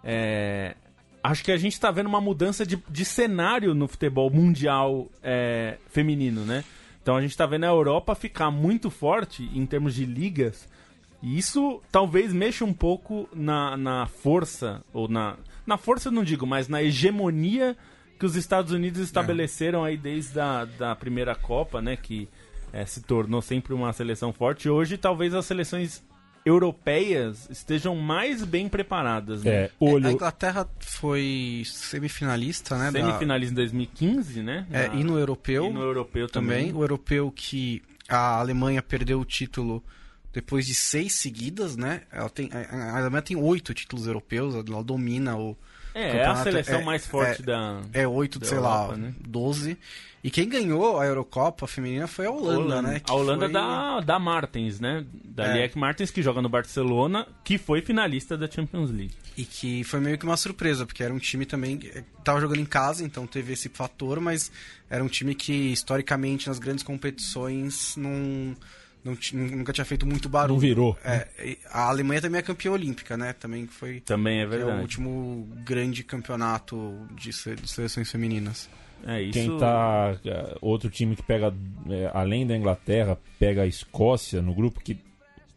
é, acho que a gente está vendo uma mudança de, de cenário no futebol mundial é, feminino, né? Então a gente está vendo a Europa ficar muito forte em termos de ligas. E isso talvez mexa um pouco na, na força, ou na. Na força eu não digo, mas na hegemonia que os Estados Unidos estabeleceram é. aí desde a da primeira Copa, né? Que é, se tornou sempre uma seleção forte. Hoje, talvez as seleções europeias estejam mais bem preparadas. Né? É, olho... A Inglaterra foi semifinalista, né? Semifinalista da... em 2015, né? É, Na... e no europeu. E no europeu também. também. O europeu que a Alemanha perdeu o título depois de seis seguidas, né? Ela tem, a Alemanha tem oito títulos europeus, ela domina o. É, é a seleção é, mais forte é, da. É oito, sei Europa, lá, né? 12. E quem ganhou a Eurocopa feminina foi a Holanda, Holanda. né? Que a Holanda foi... da, da Martins, né? Da é. Liek Martins, que joga no Barcelona, que foi finalista da Champions League. E que foi meio que uma surpresa, porque era um time também. Tava jogando em casa, então teve esse fator, mas era um time que, historicamente, nas grandes competições, não. Não, nunca tinha feito muito barulho. Não virou. É, a Alemanha também é campeã olímpica, né? Também foi. Também é verdade. É o último grande campeonato de, de seleções femininas. É isso. Quem tá. É, outro time que pega, é, além da Inglaterra, pega a Escócia no grupo, que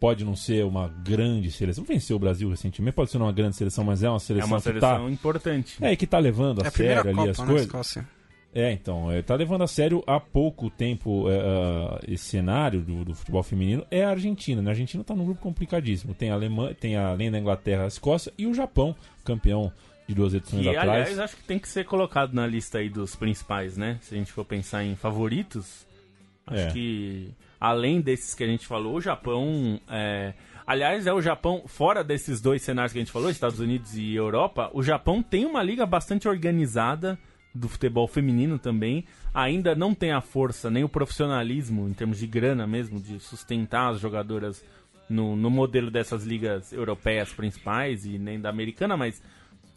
pode não ser uma grande seleção. Venceu o Brasil recentemente, pode ser uma grande seleção, mas é uma seleção, é uma seleção que tá, importante. É, e que tá levando a, é a sério ali Copa, as né, coisas. Escócia. É, então, é, tá levando a sério há pouco tempo é, uh, esse cenário do, do, futebol feminino é a Argentina. Né? A Argentina tá num grupo complicadíssimo. Tem a Alemanha, tem além da Inglaterra, a Escócia e o Japão, campeão de duas edições e, atrás. aliás, acho que tem que ser colocado na lista aí dos principais, né? Se a gente for pensar em favoritos, acho é. que além desses que a gente falou, o Japão. É... Aliás, é o Japão, fora desses dois cenários que a gente falou, Estados Unidos e Europa, o Japão tem uma liga bastante organizada do futebol feminino também, ainda não tem a força nem o profissionalismo em termos de grana mesmo, de sustentar as jogadoras no, no modelo dessas ligas europeias principais e nem da americana, mas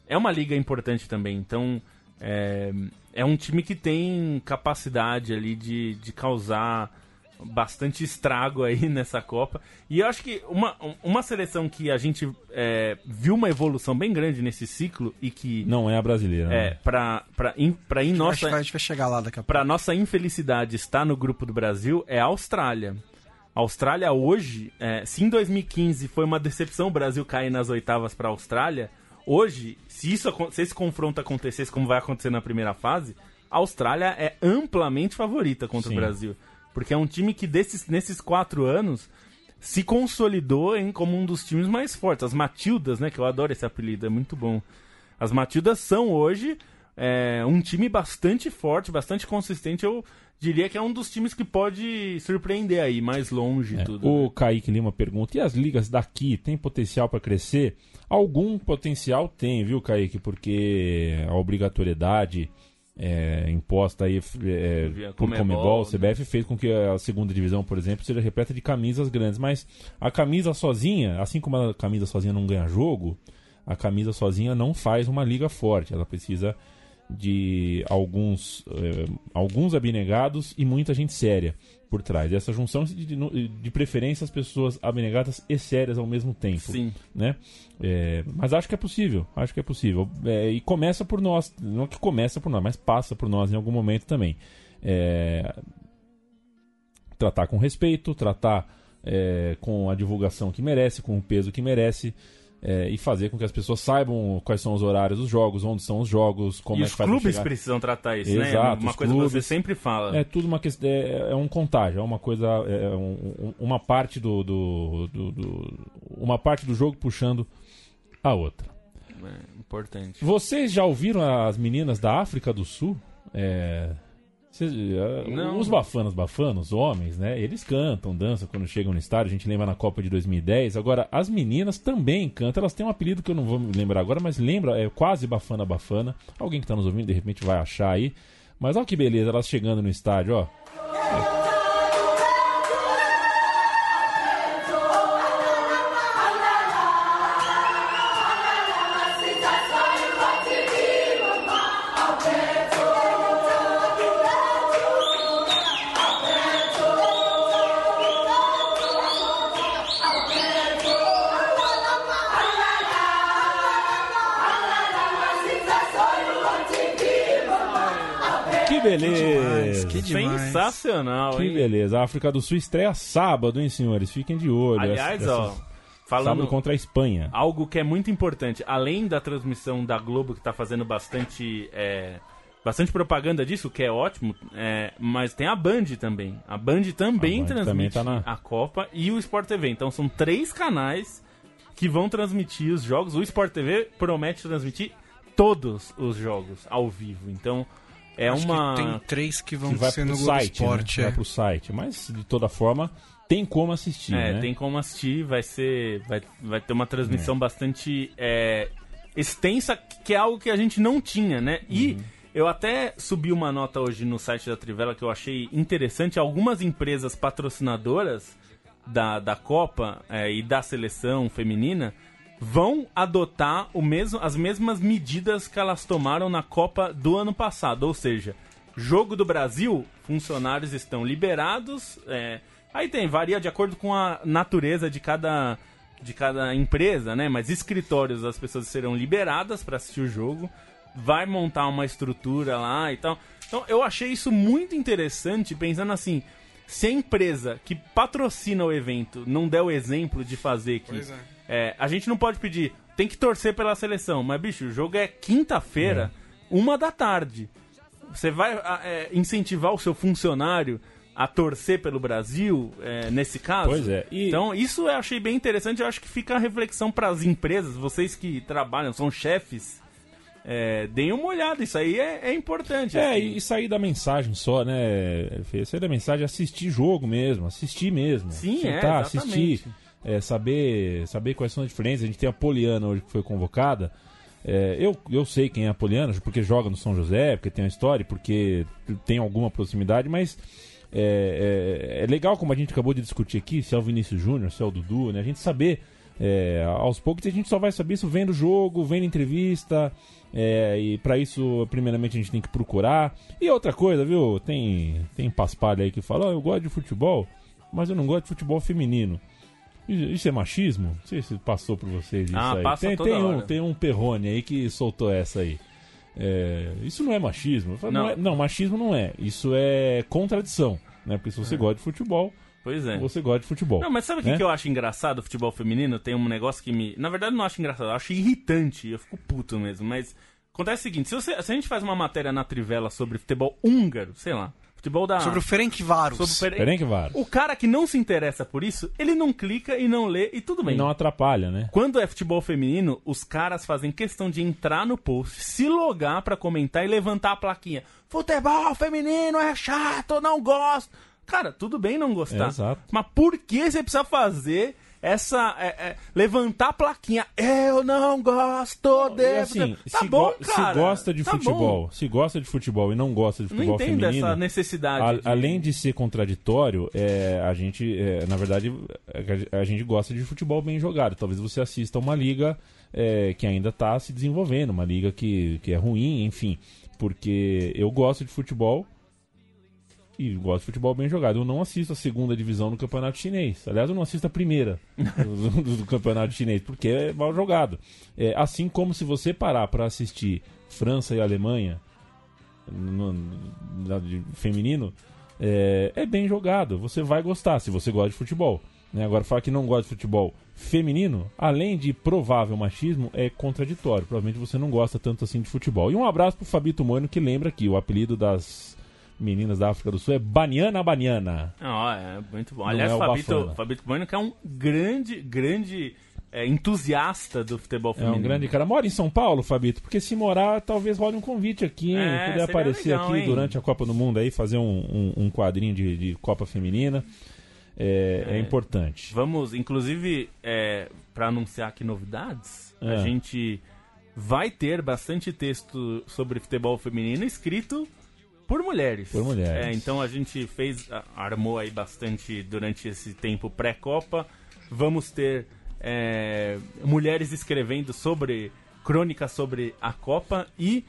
é uma liga importante também. Então é, é um time que tem capacidade ali de, de causar bastante estrago aí nessa Copa. E eu acho que uma, uma seleção que a gente é, viu uma evolução bem grande nesse ciclo e que. Não é a brasileira. É, né? pra, pra, in, pra in nossa. A gente vai chegar lá daqui a pouco. Pra nossa infelicidade estar no grupo do Brasil é a Austrália. A Austrália hoje, é, se em 2015 foi uma decepção o Brasil cair nas oitavas para a Austrália, hoje, se, isso, se esse confronto acontecesse como vai acontecer na primeira fase, a Austrália é amplamente favorita contra Sim. o Brasil. Porque é um time que desses, nesses quatro anos se consolidou em, como um dos times mais fortes. As Matildas, né? Que eu adoro esse apelido, é muito bom. As Matildas são hoje é, um time bastante forte, bastante consistente. Eu diria que é um dos times que pode surpreender aí, mais longe é, tudo. O né? Kaique Lima pergunta: e as ligas daqui têm potencial para crescer? Algum potencial tem, viu, Kaique? Porque a obrigatoriedade é, imposta aí é, por Comebol, né? CBF fez com que a segunda divisão, por exemplo, seja repleta de camisas grandes. Mas a camisa sozinha, assim como a camisa sozinha não ganha jogo, a camisa sozinha não faz uma liga forte. Ela precisa de alguns, eh, alguns abnegados e muita gente séria por trás. Essa junção de, de, de, preferência as pessoas abnegadas e sérias ao mesmo tempo. Sim. Né? É, mas acho que é possível. Acho que é possível. É, e começa por nós. Não que começa por nós, mas passa por nós em algum momento também. É, tratar com respeito, tratar é, com a divulgação que merece, com o peso que merece é, e fazer com que as pessoas saibam quais são os horários dos jogos, onde são os jogos, como e é que faz os clubes precisam tratar isso, né? Exato, né? Uma coisa clubes, que você sempre fala. É tudo uma questão, é, é um contágio, é uma coisa, é, é um, uma parte do, do, do, do, uma parte do jogo puxando a outra. É, importante. Vocês já ouviram as meninas da África do Sul? É, Cês, uh, os bafanos, bafanos, homens, né? Eles cantam, dançam quando chegam no estádio. A gente lembra na Copa de 2010. Agora, as meninas também cantam. Elas têm um apelido que eu não vou me lembrar agora, mas lembra, é quase bafana, bafana. Alguém que está nos ouvindo, de repente, vai achar aí. Mas olha que beleza, elas chegando no estádio, ó. Beleza. Que, demais. Sensacional, que hein? beleza. A África do Sul estreia sábado, hein, senhores? Fiquem de olho. Aliás, essa, ó. Falando sábado contra a Espanha. Algo que é muito importante, além da transmissão da Globo, que está fazendo bastante. É, bastante propaganda disso, que é ótimo, é, mas tem a Band também. A Band também a Band transmite também tá na... a Copa e o Sport TV. Então são três canais que vão transmitir os jogos. O Sport TV promete transmitir todos os jogos ao vivo. Então é Acho uma. tem três que vão que vai ser no site, Sport, né? é. Vai pro site. Mas, de toda forma, tem como assistir. É, né? tem como assistir. Vai ser. Vai, vai ter uma transmissão é. bastante é, extensa, que é algo que a gente não tinha, né? E. Uhum. Eu até subi uma nota hoje no site da Trivela que eu achei interessante. Algumas empresas patrocinadoras da, da Copa é, e da seleção feminina vão adotar o mesmo, as mesmas medidas que elas tomaram na Copa do ano passado. Ou seja, jogo do Brasil, funcionários estão liberados. É, aí tem, varia de acordo com a natureza de cada, de cada empresa, né? Mas escritórios as pessoas serão liberadas para assistir o jogo. Vai montar uma estrutura lá e tal. Então eu achei isso muito interessante, pensando assim. Se a empresa que patrocina o evento não der o exemplo de fazer que é é, a gente não pode pedir, tem que torcer pela seleção, mas bicho, o jogo é quinta-feira, é. uma da tarde. Você vai é, incentivar o seu funcionário a torcer pelo Brasil, é, nesse caso? Pois é. E... Então, isso eu achei bem interessante. Eu acho que fica a reflexão para as empresas, vocês que trabalham, são chefes. É, deem uma olhada, isso aí é, é importante. É, assim. e sair da mensagem só, né? Sair da mensagem, assistir jogo mesmo, assistir mesmo. Sim, é, Sentar, é, assistir, é, saber, saber quais são as diferenças. A gente tem a Poliana hoje que foi convocada. É, eu, eu sei quem é a Poliana, porque joga no São José, porque tem uma história, porque tem alguma proximidade, mas é, é, é, legal, como a gente acabou de discutir aqui, se é o Vinícius Júnior, se é o Dudu, né? A gente saber, é, aos poucos, a gente só vai saber isso vendo o jogo, vendo entrevista, é, e para isso, primeiramente, a gente tem que procurar. E outra coisa, viu? Tem, tem paspalho aí que fala, oh, eu gosto de futebol, mas eu não gosto de futebol feminino. Isso é machismo? Não sei se passou por vocês isso ah, aí. Passa tem, toda tem, hora. um, tem um perrone aí que soltou essa aí. É, isso não é machismo. Não. Não, é, não. machismo não é. Isso é contradição. Né? Porque se você é. gosta de futebol, Pois é. Você gosta de futebol. Não, mas sabe o né? que, que eu acho engraçado futebol feminino? Tem um negócio que me. Na verdade, não acho engraçado, eu acho irritante. Eu fico puto mesmo. Mas acontece o seguinte: se, você, se a gente faz uma matéria na Trivela sobre futebol húngaro, sei lá, Futebol da... Sobre o Ferencváros. Sobre o Ferencváros. O cara que não se interessa por isso, ele não clica e não lê e tudo bem. E não atrapalha, né? Quando é futebol feminino, os caras fazem questão de entrar no post, se logar para comentar e levantar a plaquinha. Futebol feminino é chato, não gosto. Cara, tudo bem não gostar. É, exato. Mas por que você precisa fazer essa é, é, levantar a plaquinha. Eu não gosto de. Assim, tá se, bom, go cara. se gosta de tá futebol, bom. se gosta de futebol e não gosta de futebol não feminino, essa necessidade. A, de... Além de ser contraditório, é, a gente, é, na verdade, a gente gosta de futebol bem jogado. Talvez você assista uma liga é, que ainda está se desenvolvendo, uma liga que, que é ruim, enfim, porque eu gosto de futebol e gosto de futebol bem jogado. Eu não assisto a segunda divisão do campeonato chinês. Aliás, eu não assisto a primeira do, do, do campeonato chinês, porque é mal jogado. É, assim como se você parar para assistir França e Alemanha no, no, no feminino, é, é, bem jogado. Você vai gostar se você gosta de futebol. Né? Agora, falar que não gosta de futebol feminino, além de provável machismo, é contraditório. Provavelmente você não gosta tanto assim de futebol. E um abraço pro Fabito Moino, que lembra aqui o apelido das meninas da África do Sul é Baniana Baniana. Ah, é muito bom. Aliás, é Fabito, Fabito Bueno que é um grande, grande é, entusiasta do futebol feminino. É um grande cara. Mora em São Paulo, Fabito? Porque se morar, talvez role um convite aqui? É, Poder aparecer legal, aqui hein? durante a Copa do Mundo aí, fazer um, um, um quadrinho de, de, Copa Feminina. É, é, é importante. Vamos, inclusive, é, para anunciar aqui novidades, a é. gente vai ter bastante texto sobre futebol feminino escrito por mulheres. Por mulheres. É, então a gente fez, armou aí bastante durante esse tempo pré-copa. Vamos ter é, mulheres escrevendo sobre crônicas sobre a Copa e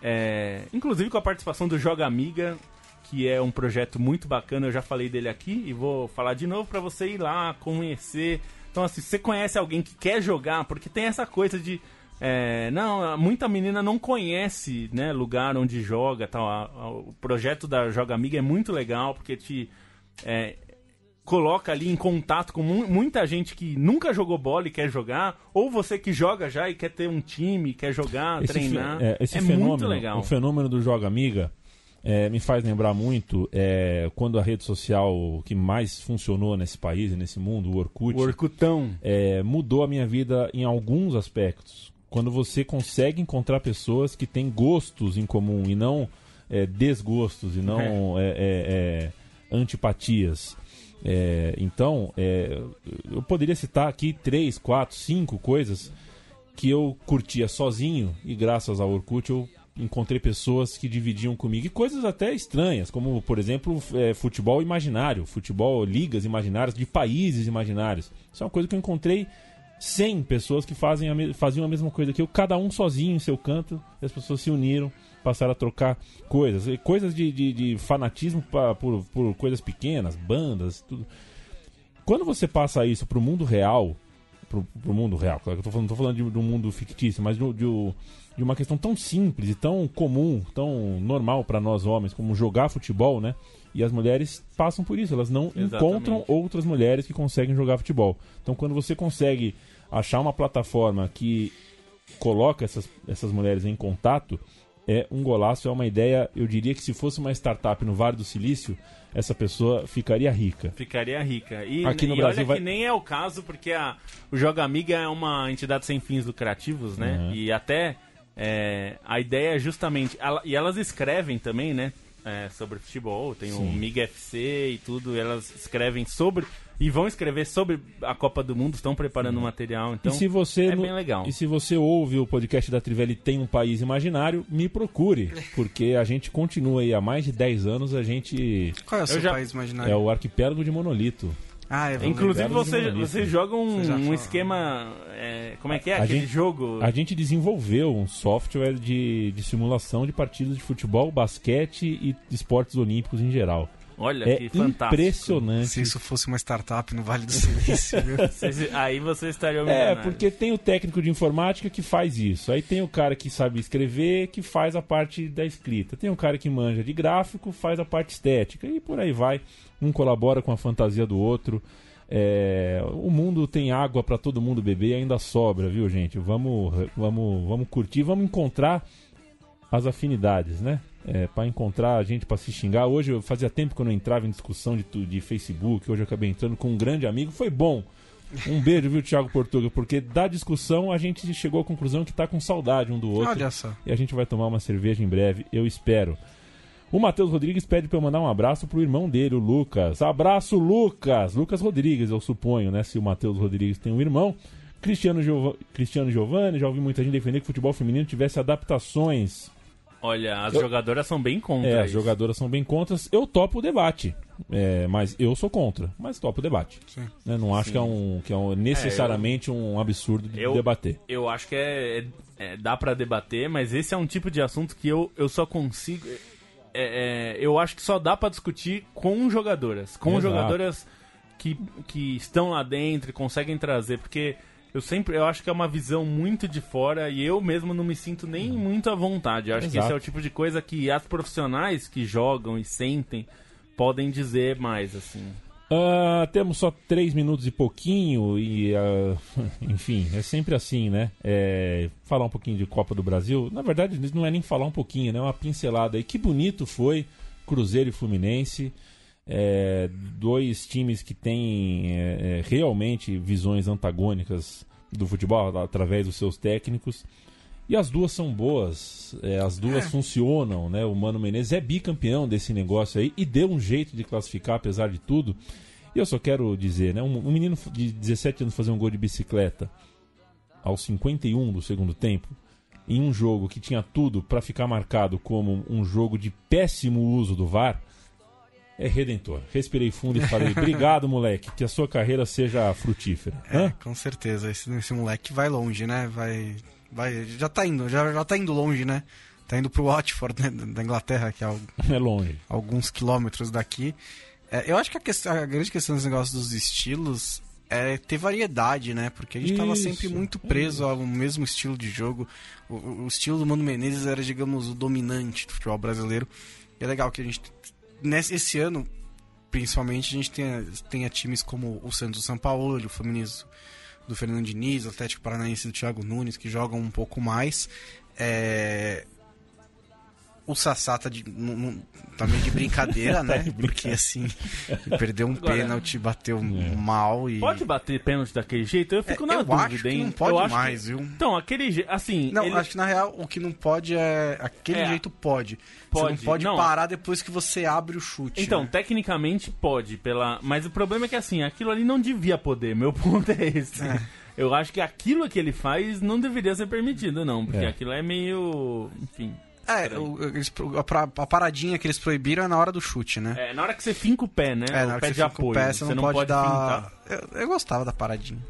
é, inclusive com a participação do Joga Amiga, que é um projeto muito bacana. Eu já falei dele aqui e vou falar de novo para você ir lá conhecer. Então assim, você conhece alguém que quer jogar, porque tem essa coisa de é, não, muita menina não conhece, né, lugar onde joga, tal. A, a, o projeto da Joga Amiga é muito legal porque te é, coloca ali em contato com mu muita gente que nunca jogou bola e quer jogar, ou você que joga já e quer ter um time, quer jogar, esse treinar. É, esse é fenômeno, muito legal. O fenômeno do Joga Amiga é, me faz lembrar muito é, quando a rede social que mais funcionou nesse país e nesse mundo, o Orkut, o Orkutão. É, mudou a minha vida em alguns aspectos quando você consegue encontrar pessoas que têm gostos em comum e não é, desgostos e não é. É, é, é antipatias. É, então, eu poderia citar aqui três, quatro, cinco coisas que eu curtia sozinho e graças ao Orkut eu encontrei pessoas que dividiam comigo e coisas até estranhas, como por exemplo futebol imaginário, futebol ligas imaginárias de países imaginários. Isso é uma coisa que eu encontrei 100 pessoas que fazem a faziam a mesma coisa que eu, cada um sozinho em seu canto, e as pessoas se uniram, passaram a trocar coisas, coisas de, de, de fanatismo pra, por, por coisas pequenas, bandas, tudo. Quando você passa isso pro mundo real, pro, pro mundo real, claro que eu tô falando, não tô falando de, de um mundo fictício, mas de, de, de uma questão tão simples e tão comum, tão normal para nós homens, como jogar futebol, né? E as mulheres passam por isso, elas não Exatamente. encontram outras mulheres que conseguem jogar futebol. Então, quando você consegue achar uma plataforma que coloca essas, essas mulheres em contato, é um golaço, é uma ideia. Eu diria que se fosse uma startup no Vale do Silício, essa pessoa ficaria rica. Ficaria rica. E, Aqui no e Brasil olha vai... que nem é o caso, porque a, o Joga Amiga é uma entidade sem fins lucrativos, né? Uhum. E até é, a ideia é justamente. E elas escrevem também, né? É, sobre futebol, tem Sim. o MIG FC e tudo, e elas escrevem sobre e vão escrever sobre a Copa do Mundo, estão preparando hum. material, então e se você é bem legal. E se você ouve o podcast da Trivelli Tem um País Imaginário, me procure, porque a gente continua aí há mais de 10 anos, a gente... Qual é o seu já... país imaginário? É o arquipélago de Monolito. Ah, é Inclusive você, você joga um, você um esquema. É, como é que é a aquele gente, jogo? A gente desenvolveu um software de, de simulação de partidas de futebol, basquete e esportes olímpicos em geral. Olha é que fantástico. Impressionante. Se isso fosse uma startup no Vale do Silício. aí você estaria É, porque tem o técnico de informática que faz isso. Aí tem o cara que sabe escrever, que faz a parte da escrita. Tem o cara que manja de gráfico, faz a parte estética. E por aí vai. Um colabora com a fantasia do outro. É, o mundo tem água para todo mundo beber e ainda sobra, viu, gente? Vamos, vamos, vamos curtir, vamos encontrar as afinidades, né? É, para encontrar a gente para se xingar. Hoje eu fazia tempo que eu não entrava em discussão de, de Facebook, hoje eu acabei entrando com um grande amigo, foi bom. Um beijo, viu, Thiago Portuga? Porque da discussão a gente chegou à conclusão que tá com saudade um do outro. Olha só. E a gente vai tomar uma cerveja em breve, eu espero. O Matheus Rodrigues pede para eu mandar um abraço pro irmão dele, o Lucas. Abraço, Lucas! Lucas Rodrigues, eu suponho, né? Se o Matheus Rodrigues tem um irmão. Cristiano, Giov... Cristiano Giovanni, já ouvi muita gente defender que o futebol feminino tivesse adaptações Olha, as eu, jogadoras são bem contra. É, isso. as jogadoras são bem contra. Eu topo o debate. É, mas eu sou contra. Mas topo o debate. Né? Não acho que é, um, que é um, necessariamente é, eu, um absurdo de eu, debater. Eu acho que é, é, é dá para debater, mas esse é um tipo de assunto que eu, eu só consigo. É, eu acho que só dá para discutir com jogadoras. Com Exato. jogadoras que, que estão lá dentro e conseguem trazer. Porque eu sempre eu acho que é uma visão muito de fora e eu mesmo não me sinto nem muito à vontade. Eu acho Exato. que esse é o tipo de coisa que as profissionais que jogam e sentem podem dizer mais, assim. Uh, temos só três minutos e pouquinho e, uh, enfim, é sempre assim, né? É, falar um pouquinho de Copa do Brasil. Na verdade, não é nem falar um pouquinho, né? É uma pincelada aí. Que bonito foi Cruzeiro e Fluminense. É, dois times que têm é, é, realmente visões antagônicas do futebol através dos seus técnicos. E as duas são boas, é, as duas é. funcionam, né? O Mano Menezes é bicampeão desse negócio aí e deu um jeito de classificar apesar de tudo. E eu só quero dizer, né? Um, um menino de 17 anos fazer um gol de bicicleta aos 51 do segundo tempo, em um jogo que tinha tudo para ficar marcado como um jogo de péssimo uso do VAR, é redentor. Respirei fundo e falei: obrigado, moleque, que a sua carreira seja frutífera. É, com certeza. Esse, esse moleque vai longe, né? Vai, vai, já tá indo, já, já tá indo longe, né? Tá indo pro Watford, né, da Inglaterra, que é, algo, é longe. alguns quilômetros daqui. É, eu acho que a, questão, a, grande questão dos negócios dos estilos é ter variedade, né? Porque a gente estava sempre muito preso ao mesmo estilo de jogo. O, o, estilo do Mano Menezes era, digamos, o dominante do futebol brasileiro. E é legal que a gente nesse esse ano, principalmente, a gente tenha, tenha times como o Santos do São Paulo, o Fluminense do Fernando Diniz, o Atlético Paranaense do Thiago Nunes, que jogam um pouco mais. É, o Sassá tá, de, não, tá meio de brincadeira, né? Tá Porque assim, perdeu um Agora, pênalti, bateu é. mal e. Pode bater pênalti daquele jeito? Eu fico é, na eu dúvida, acho que hein? Não pode mais, que... viu? Então, aquele jeito. Assim. Não, ele... acho que na real o que não pode é. Aquele é. jeito pode. Pode. Você não pode não. parar depois que você abre o chute. Então, né? tecnicamente pode, pela. Mas o problema é que assim, aquilo ali não devia poder. Meu ponto é esse. É. Eu acho que aquilo que ele faz não deveria ser permitido, não. Porque é. aquilo é meio. Enfim. É, o, eles, a, a, paradinha que eles proibiram é na hora do chute, né? É, na hora que você finca o pé, né? É, na hora o pé que você finca o pé, você, você não, pode, pode dar... Eu, eu, gostava da paradinha.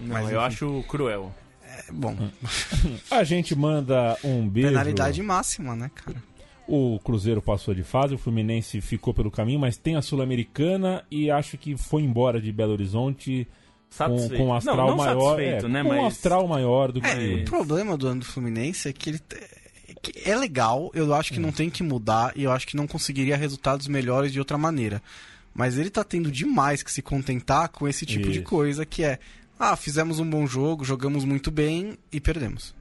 Não, mas, eu enfim. acho cruel. É, bom. a gente manda um beijo... Penalidade máxima, né, cara? O Cruzeiro passou de fase, o Fluminense ficou pelo caminho, mas tem a Sul-Americana e acho que foi embora de Belo Horizonte com, com um astral não, não maior. É, né, com mas... um astral maior do que. É, o problema do ano do Fluminense é que ele é legal, eu acho que não hum. tem que mudar e eu acho que não conseguiria resultados melhores de outra maneira. Mas ele tá tendo demais que se contentar com esse tipo Isso. de coisa que é, ah, fizemos um bom jogo, jogamos muito bem e perdemos.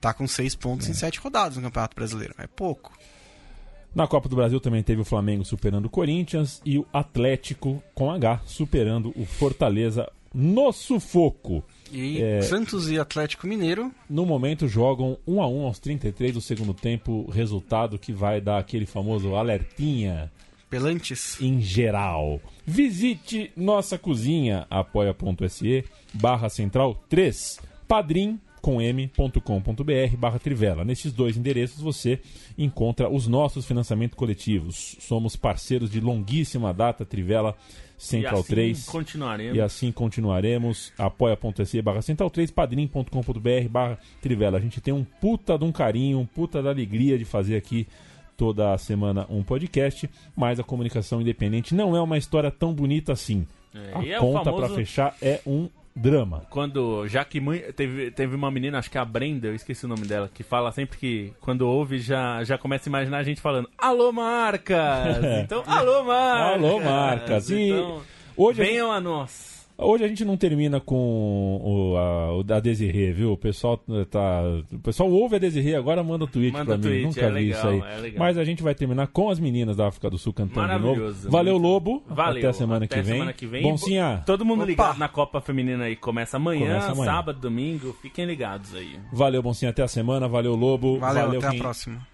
Tá com seis pontos é. em sete rodadas no Campeonato Brasileiro. É pouco. Na Copa do Brasil também teve o Flamengo superando o Corinthians e o Atlético com H superando o Fortaleza no sufoco. E é, Santos e Atlético Mineiro. No momento jogam 1 a 1 aos 33 do segundo tempo, resultado que vai dar aquele famoso alertinha. Pelantes. Em geral. Visite nossa cozinha, apoia.se barra central 3, padrim com m.com.br barra Trivela. Nesses dois endereços você encontra os nossos financiamentos coletivos. Somos parceiros de longuíssima data, Trivela Central e assim 3. Continuaremos. E assim continuaremos. Apoia.se barra Central 3, padrim.com.br barra Trivela. A gente tem um puta de um carinho, um puta da alegria de fazer aqui toda semana um podcast, mas a comunicação independente não é uma história tão bonita assim. É, a é conta famoso... para fechar é um drama. Quando, já que teve, teve uma menina, acho que é a Brenda, eu esqueci o nome dela, que fala sempre que quando ouve já, já começa a imaginar a gente falando Alô Marcas! então, alô Marcas! Alô Marcas! E então, hoje venham a, nós. Hoje a gente não termina com o, a, o da Desirê, viu? O pessoal tá. O pessoal ouve a Desirê, agora manda tweet manda pra tweet, mim. Nunca é vi legal, isso aí. É Mas a gente vai terminar com as meninas da África do Sul cantando de novo. Valeu, Lobo. Valeu. Até a semana, Até que, vem. semana que vem. Boncinha. Todo mundo Opa. ligado na Copa Feminina aí. Começa amanhã, Começa amanhã, sábado, domingo. Fiquem ligados aí. Valeu, Boncinha. Até a semana. Valeu, Lobo. Valeu, Valeu até a próxima.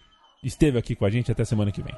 Esteve aqui com a gente. Até a semana que vem.